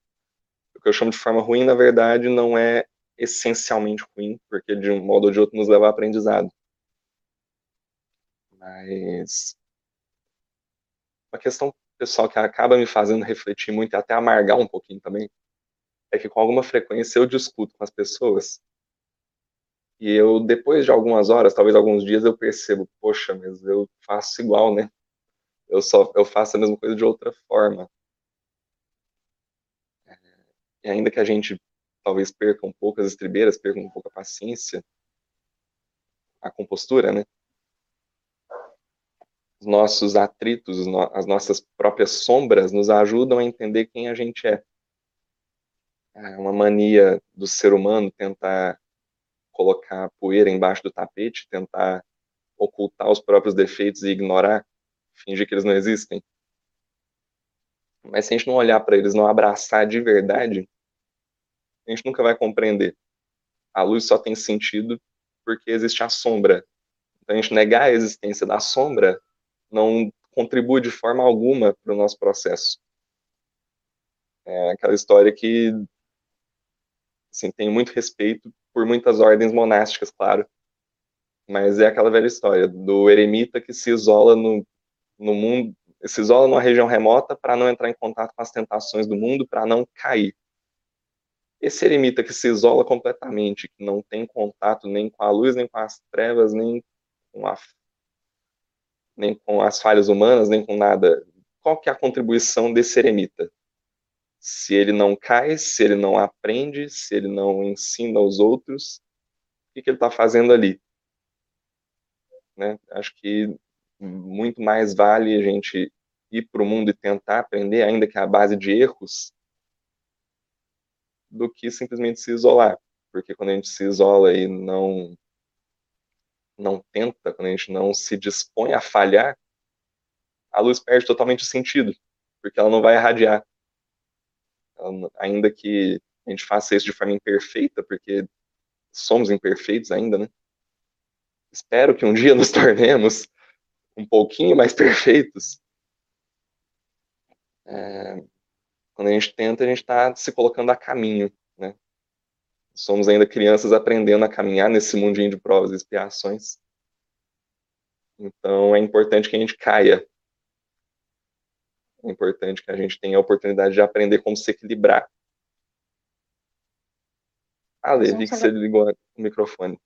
O que eu chamo de forma ruim, na verdade, não é essencialmente ruim, porque de um modo ou de outro nos leva a aprendizado. Mas uma questão pessoal que acaba me fazendo refletir muito e até amargar um pouquinho também é que com alguma frequência eu discuto com as pessoas e eu depois de algumas horas, talvez alguns dias eu percebo, poxa, mas eu faço igual, né? Eu só eu faço a mesma coisa de outra forma. E ainda que a gente talvez perca um pouco as estribeiras, perca um pouco a paciência, a compostura, né? Os nossos atritos, as nossas próprias sombras nos ajudam a entender quem a gente é. é uma mania do ser humano tentar colocar poeira embaixo do tapete, tentar ocultar os próprios defeitos e ignorar, fingir que eles não existem. Mas se a gente não olhar para eles, não abraçar de verdade, a gente nunca vai compreender. A luz só tem sentido porque existe a sombra. Então, a gente negar a existência da sombra não contribui de forma alguma para o nosso processo. É aquela história que assim, tem muito respeito por muitas ordens monásticas, claro, mas é aquela velha história do eremita que se isola no, no mundo, se isola numa região remota para não entrar em contato com as tentações do mundo, para não cair. Esse eremita que se isola completamente, que não tem contato nem com a luz, nem com as trevas, nem com, a, nem com as falhas humanas, nem com nada. Qual que é a contribuição desse eremita? Se ele não cai, se ele não aprende, se ele não ensina aos outros, o que, que ele está fazendo ali? Né? Acho que muito mais vale a gente ir para o mundo e tentar aprender, ainda que a base de erros, do que simplesmente se isolar. Porque quando a gente se isola e não não tenta, quando a gente não se dispõe a falhar, a luz perde totalmente o sentido, porque ela não vai irradiar. Ela, ainda que a gente faça isso de forma imperfeita, porque somos imperfeitos ainda, né? Espero que um dia nos tornemos um pouquinho mais perfeitos. É, quando a gente tenta, a gente está se colocando a caminho? Somos ainda crianças aprendendo a caminhar nesse mundinho de provas e expiações. Então, é importante que a gente caia. É importante que a gente tenha a oportunidade de aprender como se equilibrar. Ah, Lê, vi que você ligou o microfone.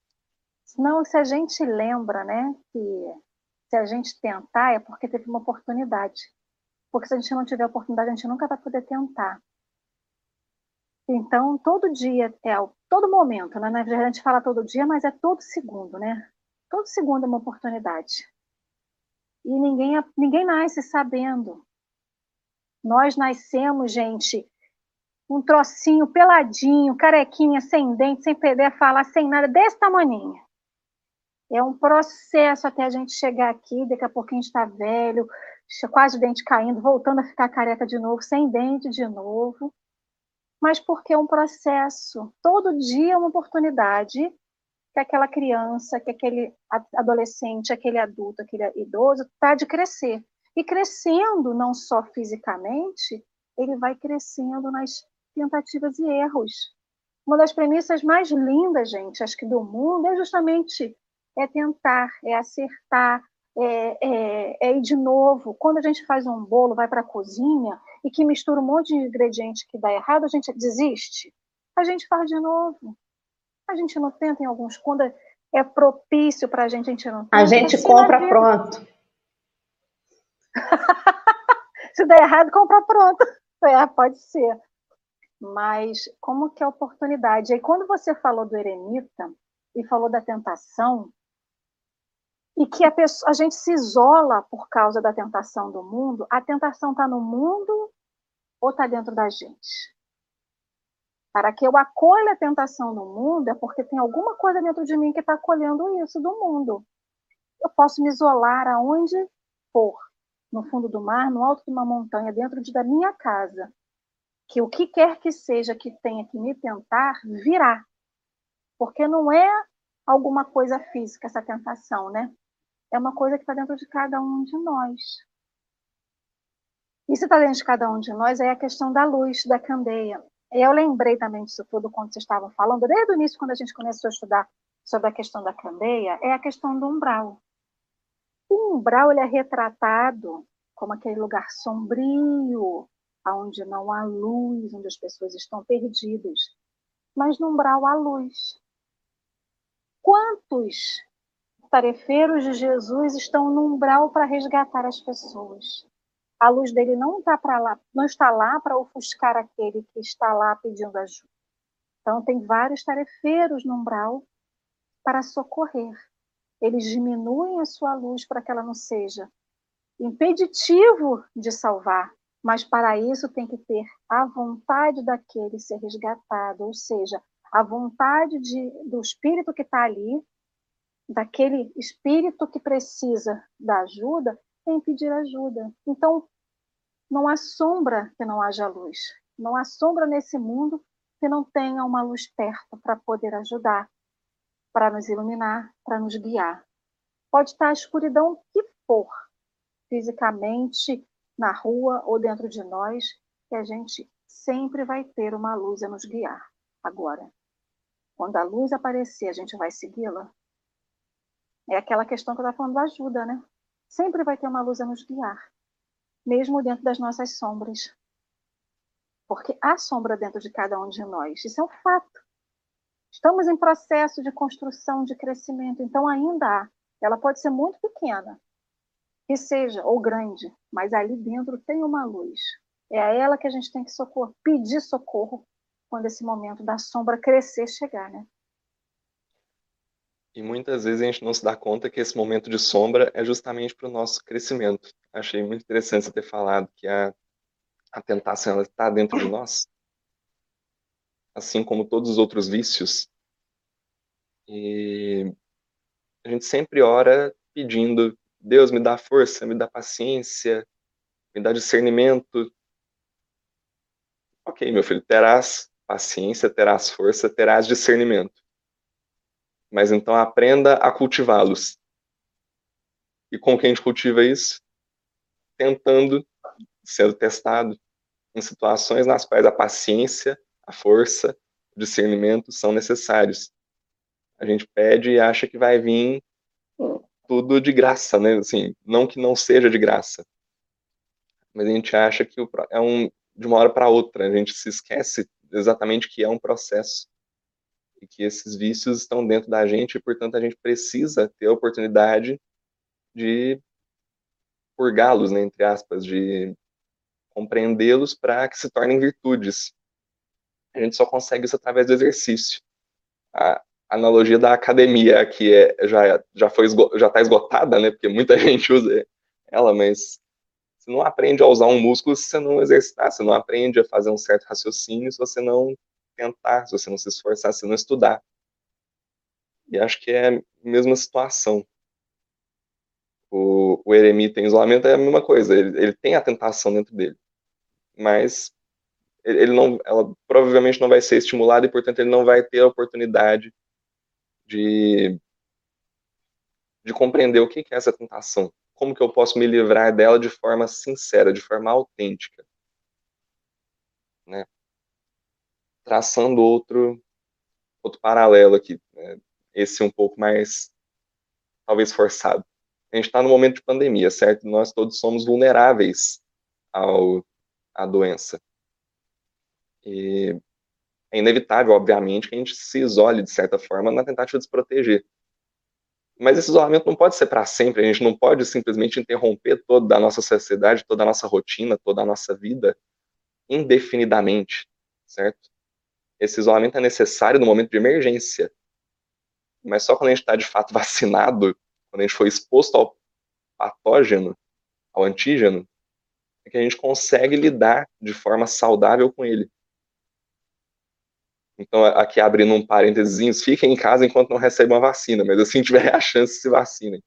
Não, se a gente lembra, né, que se a gente tentar é porque teve uma oportunidade. Porque se a gente não tiver oportunidade, a gente nunca vai poder tentar. Então, todo dia, é todo momento, né? na verdade a gente fala todo dia, mas é todo segundo, né? Todo segundo é uma oportunidade. E ninguém, ninguém nasce sabendo. Nós nascemos, gente, um trocinho peladinho, carequinha, sem dente, sem poder falar, sem nada, desse tamanho. É um processo até a gente chegar aqui, daqui a pouco a gente está velho, quase o dente caindo, voltando a ficar careca de novo, sem dente de novo. Mas porque é um processo. Todo dia é uma oportunidade que aquela criança, que aquele adolescente, aquele adulto, aquele idoso está de crescer. E crescendo não só fisicamente, ele vai crescendo nas tentativas e erros. Uma das premissas mais lindas, gente, acho que do mundo, é justamente é tentar, é acertar, é, é, é, ir de novo. Quando a gente faz um bolo, vai para a cozinha e que mistura um monte de ingrediente que dá errado, a gente desiste. A gente faz de novo. A gente não tenta em alguns. Quando é propício para a gente, a gente não tenta. A gente compra pronto. Se der errado, compra pronto. É, pode ser. Mas como que é a oportunidade? E quando você falou do eremita e falou da tentação, e que a, pessoa, a gente se isola por causa da tentação do mundo, a tentação está no mundo ou está dentro da gente? Para que eu acolha a tentação no mundo, é porque tem alguma coisa dentro de mim que está acolhendo isso do mundo. Eu posso me isolar aonde for, no fundo do mar, no alto de uma montanha, dentro de, da minha casa. Que o que quer que seja que tenha que me tentar, virá. Porque não é alguma coisa física essa tentação, né? É uma coisa que está dentro de cada um de nós. Se está dentro de cada um de nós, é a questão da luz, da candeia. Eu lembrei também disso tudo quando vocês estavam falando, desde o início, quando a gente começou a estudar sobre a questão da candeia, é a questão do umbral. O umbral ele é retratado como aquele lugar sombrio, onde não há luz, onde as pessoas estão perdidas. Mas no umbral há luz. Quantos tarefeiros de Jesus estão no umbral para resgatar as pessoas. A luz dele não está para lá, não está lá para ofuscar aquele que está lá pedindo ajuda. Então tem vários tarefeiros no umbral para socorrer. Eles diminuem a sua luz para que ela não seja impeditivo de salvar, Mas para isso tem que ter a vontade daquele ser resgatado, ou seja, a vontade de, do espírito que está ali, daquele espírito que precisa da ajuda, em pedir ajuda. Então, não há sombra que não haja luz. Não há sombra nesse mundo que não tenha uma luz perto para poder ajudar, para nos iluminar, para nos guiar. Pode estar a escuridão que for, fisicamente, na rua ou dentro de nós, que a gente sempre vai ter uma luz a nos guiar. Agora, quando a luz aparecer, a gente vai segui-la? É aquela questão que eu estava falando da ajuda, né? Sempre vai ter uma luz a nos guiar, mesmo dentro das nossas sombras. Porque há sombra dentro de cada um de nós, isso é um fato. Estamos em processo de construção, de crescimento, então ainda há. Ela pode ser muito pequena, que seja, ou grande, mas ali dentro tem uma luz. É a ela que a gente tem que socorrer, pedir socorro quando esse momento da sombra crescer chegar, né? E muitas vezes a gente não se dá conta que esse momento de sombra é justamente para o nosso crescimento. Achei muito interessante você ter falado que a, a tentação está dentro de nós, assim como todos os outros vícios. E a gente sempre ora pedindo Deus me dá força, me dá paciência, me dá discernimento. Ok, meu filho, terás paciência, terás força, terás discernimento. Mas então aprenda a cultivá-los. E como que a gente cultiva isso? Tentando, sendo testado em situações nas quais a paciência, a força, o discernimento são necessários. A gente pede e acha que vai vir tudo de graça, né? Assim, não que não seja de graça, mas a gente acha que é um de uma hora para outra. A gente se esquece exatamente que é um processo e que esses vícios estão dentro da gente e, portanto, a gente precisa ter a oportunidade de purgá-los, né, entre aspas, de compreendê-los para que se tornem virtudes. A gente só consegue isso através do exercício. A, analogia da academia, que é, já, já foi já está esgotada, né? Porque muita gente usa ela, mas você não aprende a usar um músculo se você não exercitar, você não aprende a fazer um certo raciocínio se você não tentar, se você não se esforçar, se não estudar. E acho que é a mesma situação. O, o eremita em isolamento é a mesma coisa, ele, ele tem a tentação dentro dele, mas ele não, ela provavelmente não vai ser estimulada e, portanto, ele não vai ter a oportunidade de, de compreender o que é essa tentação, como que eu posso me livrar dela de forma sincera, de forma autêntica, né? Traçando outro outro paralelo aqui, né? esse um pouco mais talvez forçado. A gente está no momento de pandemia, certo? Nós todos somos vulneráveis ao à doença. E é inevitável, obviamente, que a gente se isole de certa forma na tentativa de se proteger. Mas esse isolamento não pode ser para sempre, a gente não pode simplesmente interromper toda a nossa sociedade, toda a nossa rotina, toda a nossa vida indefinidamente, certo? Esse isolamento é necessário no momento de emergência, mas só quando a gente está de fato vacinado, quando a gente foi exposto ao patógeno, ao antígeno, é que a gente consegue lidar de forma saudável com ele. Então, aqui abrindo um parênteses, fiquem em casa enquanto não recebem a vacina, mas assim tiver a chance, se vacinem.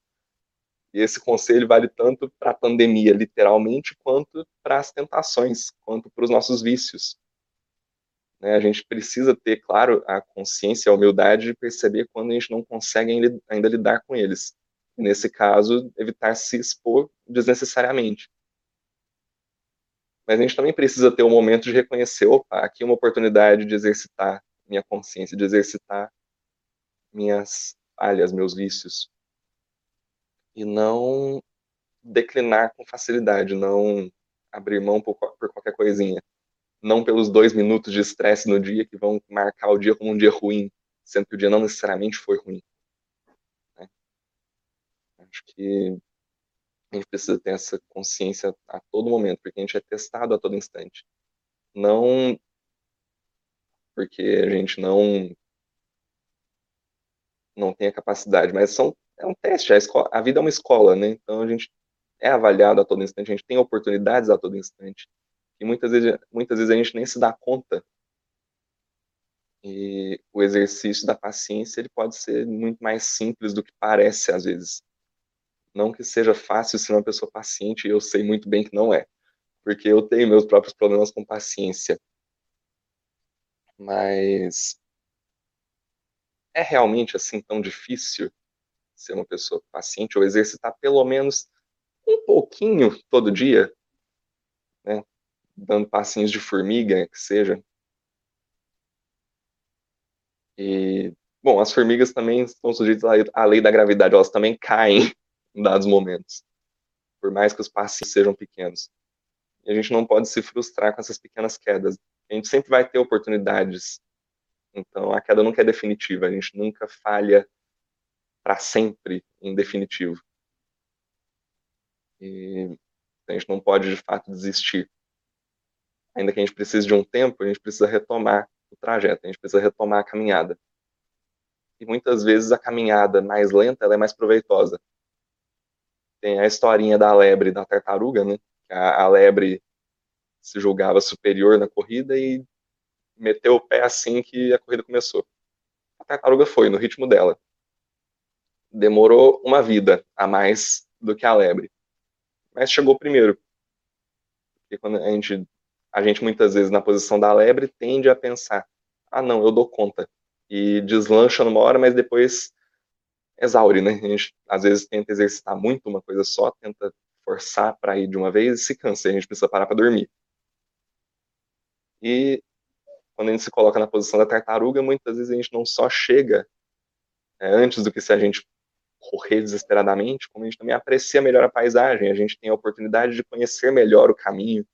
E esse conselho vale tanto para a pandemia, literalmente, quanto para as tentações, quanto para os nossos vícios. Né, a gente precisa ter, claro, a consciência a humildade de perceber quando a gente não consegue ainda lidar com eles. E, nesse caso, evitar se expor desnecessariamente. Mas a gente também precisa ter o um momento de reconhecer, opa, aqui é uma oportunidade de exercitar minha consciência, de exercitar minhas falhas, meus vícios. E não declinar com facilidade, não abrir mão por, por qualquer coisinha. Não pelos dois minutos de estresse no dia que vão marcar o dia como um dia ruim, sendo que o dia não necessariamente foi ruim. Né? Acho que a gente precisa ter essa consciência a todo momento, porque a gente é testado a todo instante. Não porque a gente não não tem a capacidade, mas são, é um teste, a, escola, a vida é uma escola, né? Então a gente é avaliado a todo instante, a gente tem oportunidades a todo instante. E muitas vezes, muitas vezes a gente nem se dá conta. E o exercício da paciência ele pode ser muito mais simples do que parece às vezes. Não que seja fácil ser uma pessoa paciente, eu sei muito bem que não é, porque eu tenho meus próprios problemas com paciência. Mas é realmente assim tão difícil ser uma pessoa paciente ou exercitar pelo menos um pouquinho todo dia, né? Dando passinhos de formiga, que seja. E, bom, as formigas também estão sujeitas à lei da gravidade, elas também caem em dados momentos, por mais que os passinhos sejam pequenos. E a gente não pode se frustrar com essas pequenas quedas. A gente sempre vai ter oportunidades. Então, a queda nunca é definitiva, a gente nunca falha para sempre em definitivo. E a gente não pode, de fato, desistir. Ainda que a gente precise de um tempo, a gente precisa retomar o trajeto, a gente precisa retomar a caminhada. E muitas vezes a caminhada mais lenta ela é mais proveitosa. Tem a historinha da lebre e da tartaruga, né? A, a lebre se julgava superior na corrida e meteu o pé assim que a corrida começou. A tartaruga foi no ritmo dela. Demorou uma vida a mais do que a lebre, mas chegou primeiro. Porque quando a gente, a gente muitas vezes na posição da lebre tende a pensar: ah, não, eu dou conta. E deslancha numa hora, mas depois exaure, né? A gente às vezes tenta exercitar muito uma coisa só, tenta forçar para ir de uma vez e se cansa, a gente precisa parar para dormir. E quando a gente se coloca na posição da tartaruga, muitas vezes a gente não só chega é, antes do que se a gente correr desesperadamente, como a gente também aprecia melhor a paisagem, a gente tem a oportunidade de conhecer melhor o caminho,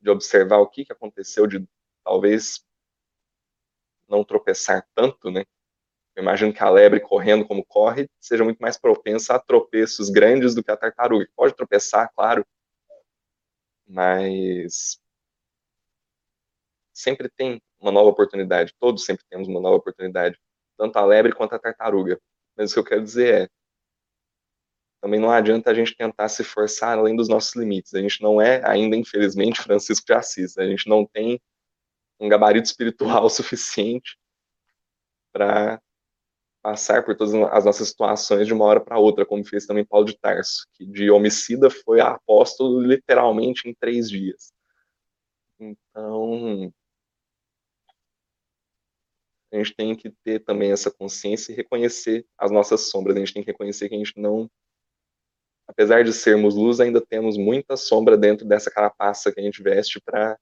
de observar o que, que aconteceu, de talvez não tropeçar tanto, né? Eu imagino que a lebre correndo como corre seja muito mais propensa a tropeços grandes do que a tartaruga. Pode tropeçar, claro, mas sempre tem uma nova oportunidade. Todos sempre temos uma nova oportunidade, tanto a lebre quanto a tartaruga. Mas o que eu quero dizer é, também não adianta a gente tentar se forçar além dos nossos limites. A gente não é ainda, infelizmente, Francisco de Assis. A gente não tem um gabarito espiritual suficiente para passar por todas as nossas situações de uma hora para outra, como fez também Paulo de Tarso, que de homicida foi apóstolo literalmente em três dias. Então, a gente tem que ter também essa consciência e reconhecer as nossas sombras. A gente tem que reconhecer que a gente não, apesar de sermos luz, ainda temos muita sombra dentro dessa carapaça que a gente veste para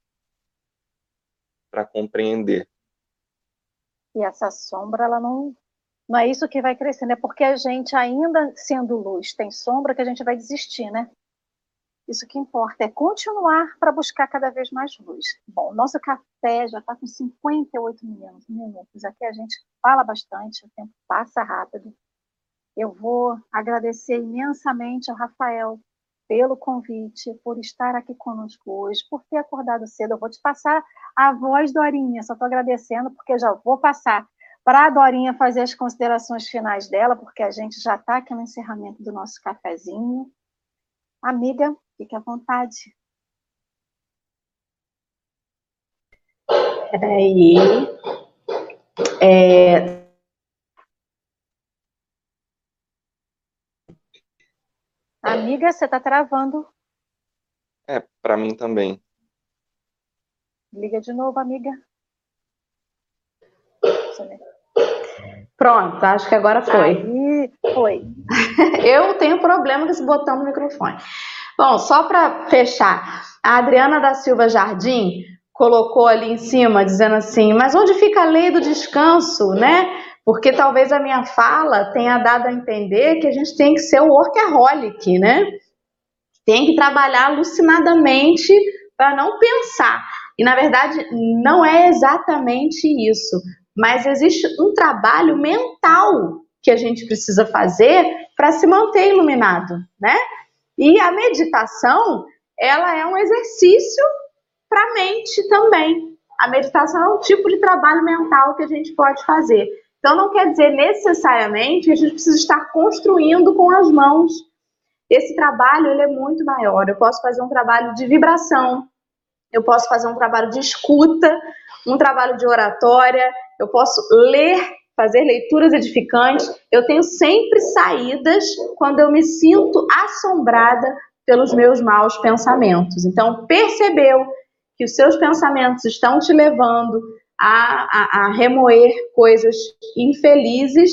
para compreender. E essa sombra, ela não não é isso que vai crescendo, é porque a gente ainda sendo luz tem sombra que a gente vai desistir, né? Isso que importa é continuar para buscar cada vez mais luz. Bom, nosso café já está com 58 minutos. Aqui a gente fala bastante, o tempo passa rápido. Eu vou agradecer imensamente ao Rafael pelo convite, por estar aqui conosco hoje, por ter acordado cedo. Eu vou te passar a voz, Dorinha, só estou agradecendo, porque já vou passar para a Dorinha fazer as considerações finais dela, porque a gente já está aqui no encerramento do nosso cafezinho. Amiga, fique à vontade. Peraí. É... Amiga, você está travando. É, para mim também. Liga de novo, amiga. Pronto, acho que agora foi. Aí, foi. Eu tenho problema com esse botão no microfone. Bom, só para fechar, a Adriana da Silva Jardim colocou ali em cima, dizendo assim: mas onde fica a lei do descanso, né? Porque talvez a minha fala tenha dado a entender que a gente tem que ser o workaholic, né? Tem que trabalhar alucinadamente para não pensar. E na verdade não é exatamente isso mas existe um trabalho mental que a gente precisa fazer para se manter iluminado, né? E a meditação, ela é um exercício para a mente também. A meditação é um tipo de trabalho mental que a gente pode fazer. Então não quer dizer necessariamente que a gente precisa estar construindo com as mãos. Esse trabalho ele é muito maior. Eu posso fazer um trabalho de vibração, eu posso fazer um trabalho de escuta, um trabalho de oratória, eu posso ler, fazer leituras edificantes. Eu tenho sempre saídas quando eu me sinto assombrada pelos meus maus pensamentos. Então, percebeu que os seus pensamentos estão te levando a, a, a remoer coisas infelizes,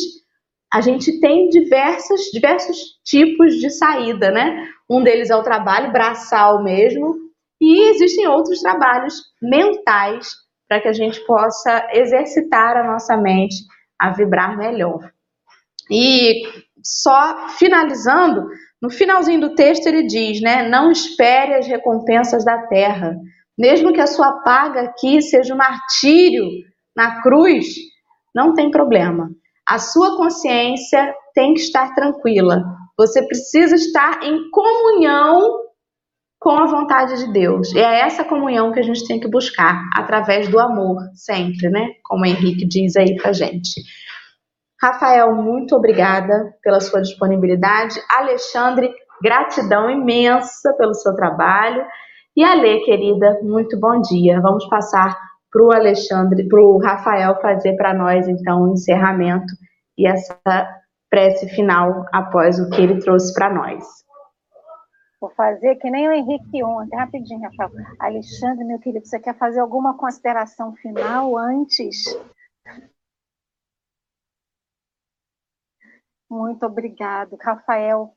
a gente tem diversas, diversos tipos de saída, né? Um deles é o trabalho braçal mesmo, e existem outros trabalhos mentais para que a gente possa exercitar a nossa mente a vibrar melhor. E só finalizando, no finalzinho do texto ele diz, né? Não espere as recompensas da terra. Mesmo que a sua paga aqui seja um martírio na cruz, não tem problema. A sua consciência tem que estar tranquila. Você precisa estar em comunhão com a vontade de Deus. E é essa comunhão que a gente tem que buscar através do amor, sempre, né? Como o Henrique diz aí pra gente. Rafael, muito obrigada pela sua disponibilidade. Alexandre, gratidão imensa pelo seu trabalho. E Ale, querida, muito bom dia. Vamos passar para o Alexandre, para o Rafael fazer para nós então o encerramento e essa prece final após o que ele trouxe para nós. Vou fazer que nem o Henrique ontem, rapidinho, Rafael. Alexandre, meu querido, você quer fazer alguma consideração final antes? Muito obrigado, Rafael.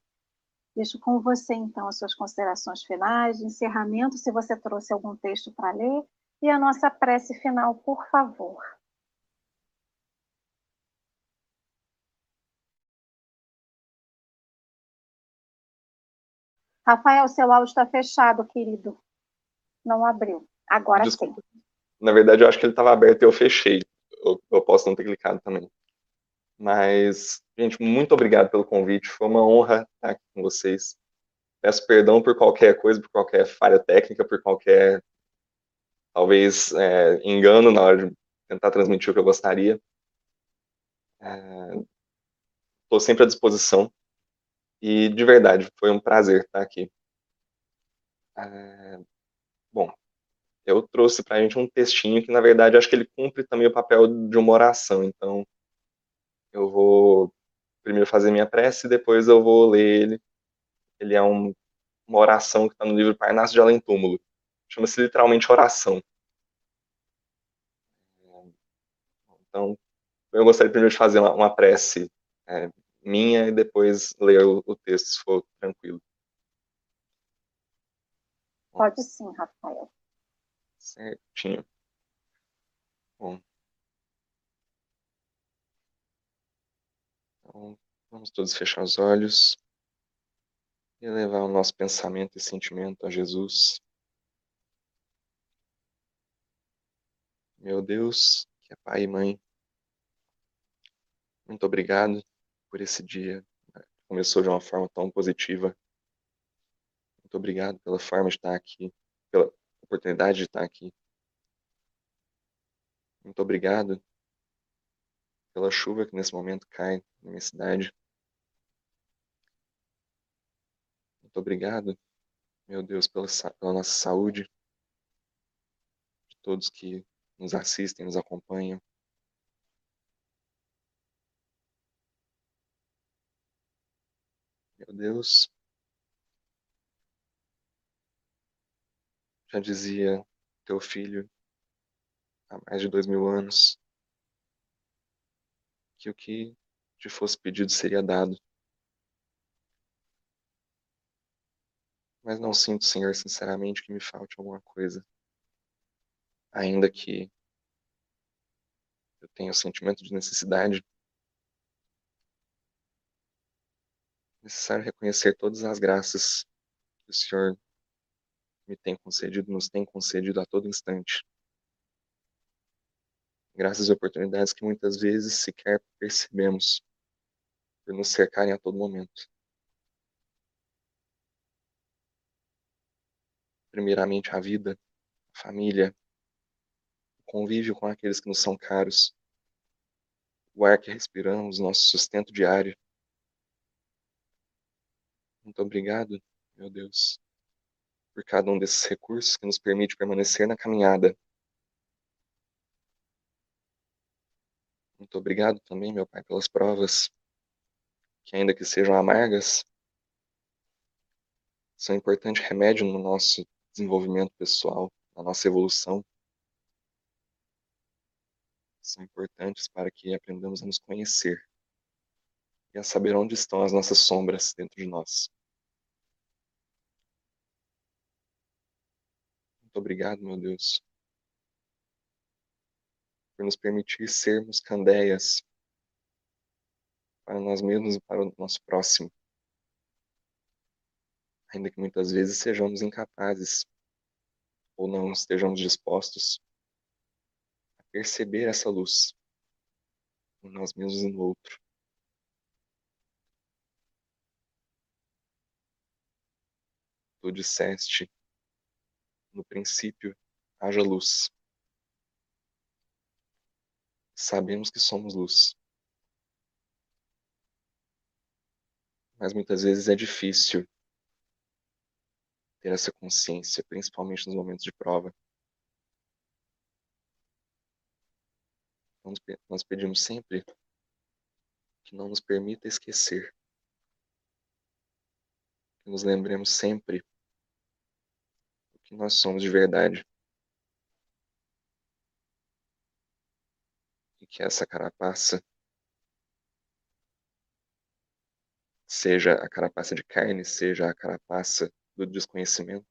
Deixo com você, então, as suas considerações finais, de encerramento, se você trouxe algum texto para ler, e a nossa prece final, por favor. Rafael, seu áudio está fechado, querido. Não abriu. Agora Desculpa. sim. Na verdade, eu acho que ele estava aberto e eu fechei. Eu, eu posso não ter clicado também. Mas, gente, muito obrigado pelo convite. Foi uma honra estar aqui com vocês. Peço perdão por qualquer coisa, por qualquer falha técnica, por qualquer, talvez, é, engano na hora de tentar transmitir o que eu gostaria. Estou é, sempre à disposição. E, de verdade, foi um prazer estar aqui. É, bom, eu trouxe para a gente um textinho que, na verdade, acho que ele cumpre também o papel de uma oração. Então, eu vou primeiro fazer minha prece e depois eu vou ler ele. Ele é um, uma oração que está no livro Parnaso de Além Túmulo. Chama-se literalmente oração. Então, eu gostaria primeiro de fazer uma, uma prece é, minha e depois ler o, o, texto, se for tranquilo. Pode sim, Rafael. Certinho. Bom. Então, vamos todos fechar os olhos e levar o nosso pensamento e sentimento a Jesus. Meu Deus, que é Pai e Mãe, muito obrigado por esse dia. Começou de uma forma tão positiva. Muito obrigado pela forma de estar aqui, pela oportunidade de estar aqui. Muito obrigado pela chuva que nesse momento cai na minha cidade. Muito obrigado, meu Deus, pela, pela nossa saúde, de todos que nos assistem, nos acompanham. Meu Deus. Já dizia teu filho há mais de dois mil anos que o que te fosse pedido seria dado. Mas não sinto, Senhor, sinceramente, que me falte alguma coisa. Ainda que eu tenha o sentimento de necessidade, é necessário reconhecer todas as graças que o Senhor me tem concedido, nos tem concedido a todo instante graças a oportunidades que muitas vezes sequer percebemos por nos cercarem a todo momento. Primeiramente, a vida, a família, o convívio com aqueles que nos são caros, o ar que respiramos, nosso sustento diário. Muito obrigado, meu Deus, por cada um desses recursos que nos permite permanecer na caminhada. Muito obrigado também, meu Pai, pelas provas, que ainda que sejam amargas, são importante remédio no nosso desenvolvimento pessoal, na nossa evolução. São importantes para que aprendamos a nos conhecer e a saber onde estão as nossas sombras dentro de nós. Muito obrigado, meu Deus, por nos permitir sermos candeias para nós mesmos e para o nosso próximo. Ainda que muitas vezes sejamos incapazes ou não estejamos dispostos a perceber essa luz em nós mesmos e no outro. Tu disseste no princípio haja luz. Sabemos que somos luz. Mas muitas vezes é difícil ter essa consciência, principalmente nos momentos de prova. Nós pedimos sempre que não nos permita esquecer, que nos lembremos sempre que nós somos de verdade. Que essa carapaça seja a carapaça de carne, seja a carapaça do desconhecimento,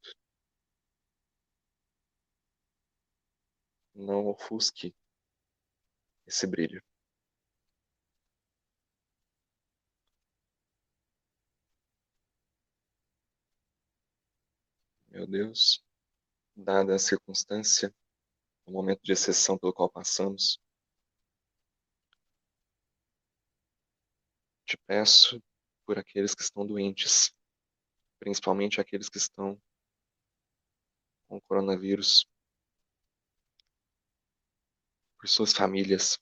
não ofusque esse brilho. Meu Deus dada a circunstância, o momento de exceção pelo qual passamos. Te peço por aqueles que estão doentes, principalmente aqueles que estão com o coronavírus, por suas famílias,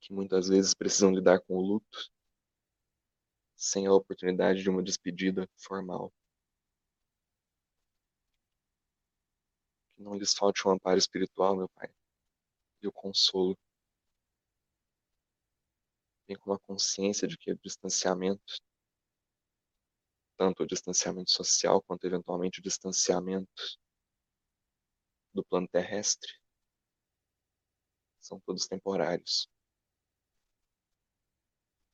que muitas vezes precisam lidar com o luto sem a oportunidade de uma despedida formal. Que não lhes falte o amparo espiritual, meu Pai, e o consolo. Vem com a consciência de que o distanciamento, tanto o distanciamento social quanto eventualmente o distanciamento do plano terrestre, são todos temporários.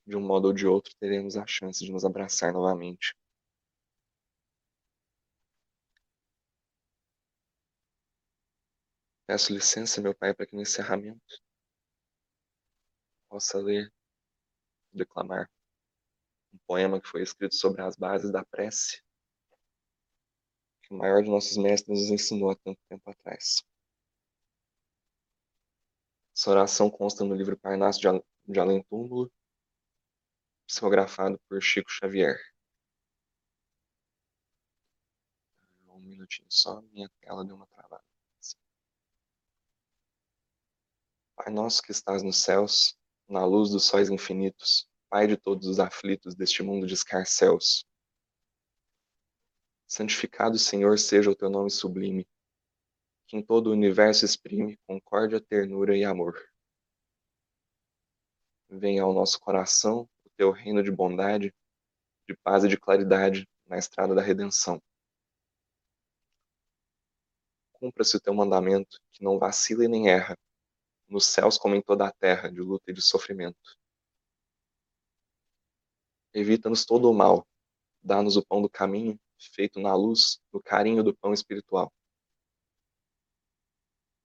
De um modo ou de outro, teremos a chance de nos abraçar novamente. Peço licença, meu Pai, para que no encerramento possa ler, declamar um poema que foi escrito sobre as bases da prece, que o maior de nossos mestres nos ensinou há tanto tempo atrás. Essa oração consta no livro Parnaso de Além Túmulo, psicografado por Chico Xavier. Um minutinho só, minha tela deu uma travada. Pai nosso que estás nos céus, na luz dos sóis infinitos, Pai de todos os aflitos deste mundo de escarcéus. Santificado, Senhor, seja o teu nome sublime, que em todo o universo exprime concórdia, ternura e amor. Venha ao nosso coração o teu reino de bondade, de paz e de claridade na estrada da redenção. Cumpra-se o teu mandamento, que não vacila e nem erra, nos céus como em toda a terra, de luta e de sofrimento. Evita-nos todo o mal, dá-nos o pão do caminho, feito na luz, no carinho do pão espiritual.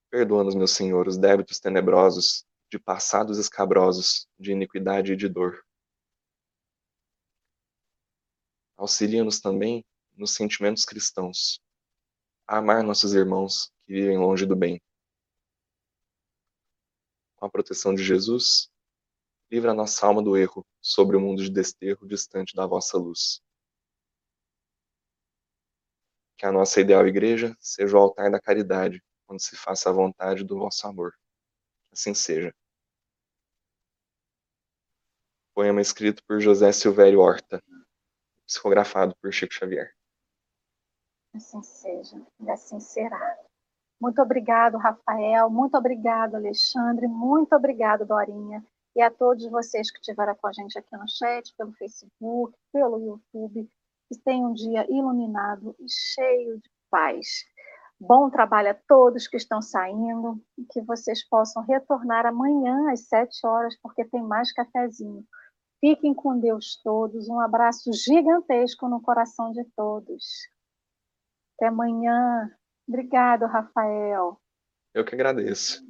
Perdoa-nos, meu Senhor, os débitos tenebrosos, de passados escabrosos, de iniquidade e de dor. Auxilia-nos também nos sentimentos cristãos, a amar nossos irmãos que vivem longe do bem com a proteção de Jesus, livra nossa alma do erro sobre o mundo de desterro distante da vossa luz. Que a nossa ideal igreja seja o altar da caridade, onde se faça a vontade do vosso amor. Assim seja. Poema escrito por José Silvério Horta, psicografado por Chico Xavier. Assim seja, e assim será. Muito obrigado, Rafael. Muito obrigado, Alexandre. Muito obrigado, Dorinha. E a todos vocês que estiveram com a gente aqui no chat, pelo Facebook, pelo YouTube. Que tenham um dia iluminado e cheio de paz. Bom trabalho a todos que estão saindo e que vocês possam retornar amanhã às sete horas, porque tem mais cafezinho. Fiquem com Deus todos. Um abraço gigantesco no coração de todos. Até amanhã. Obrigado, Rafael. Eu que agradeço.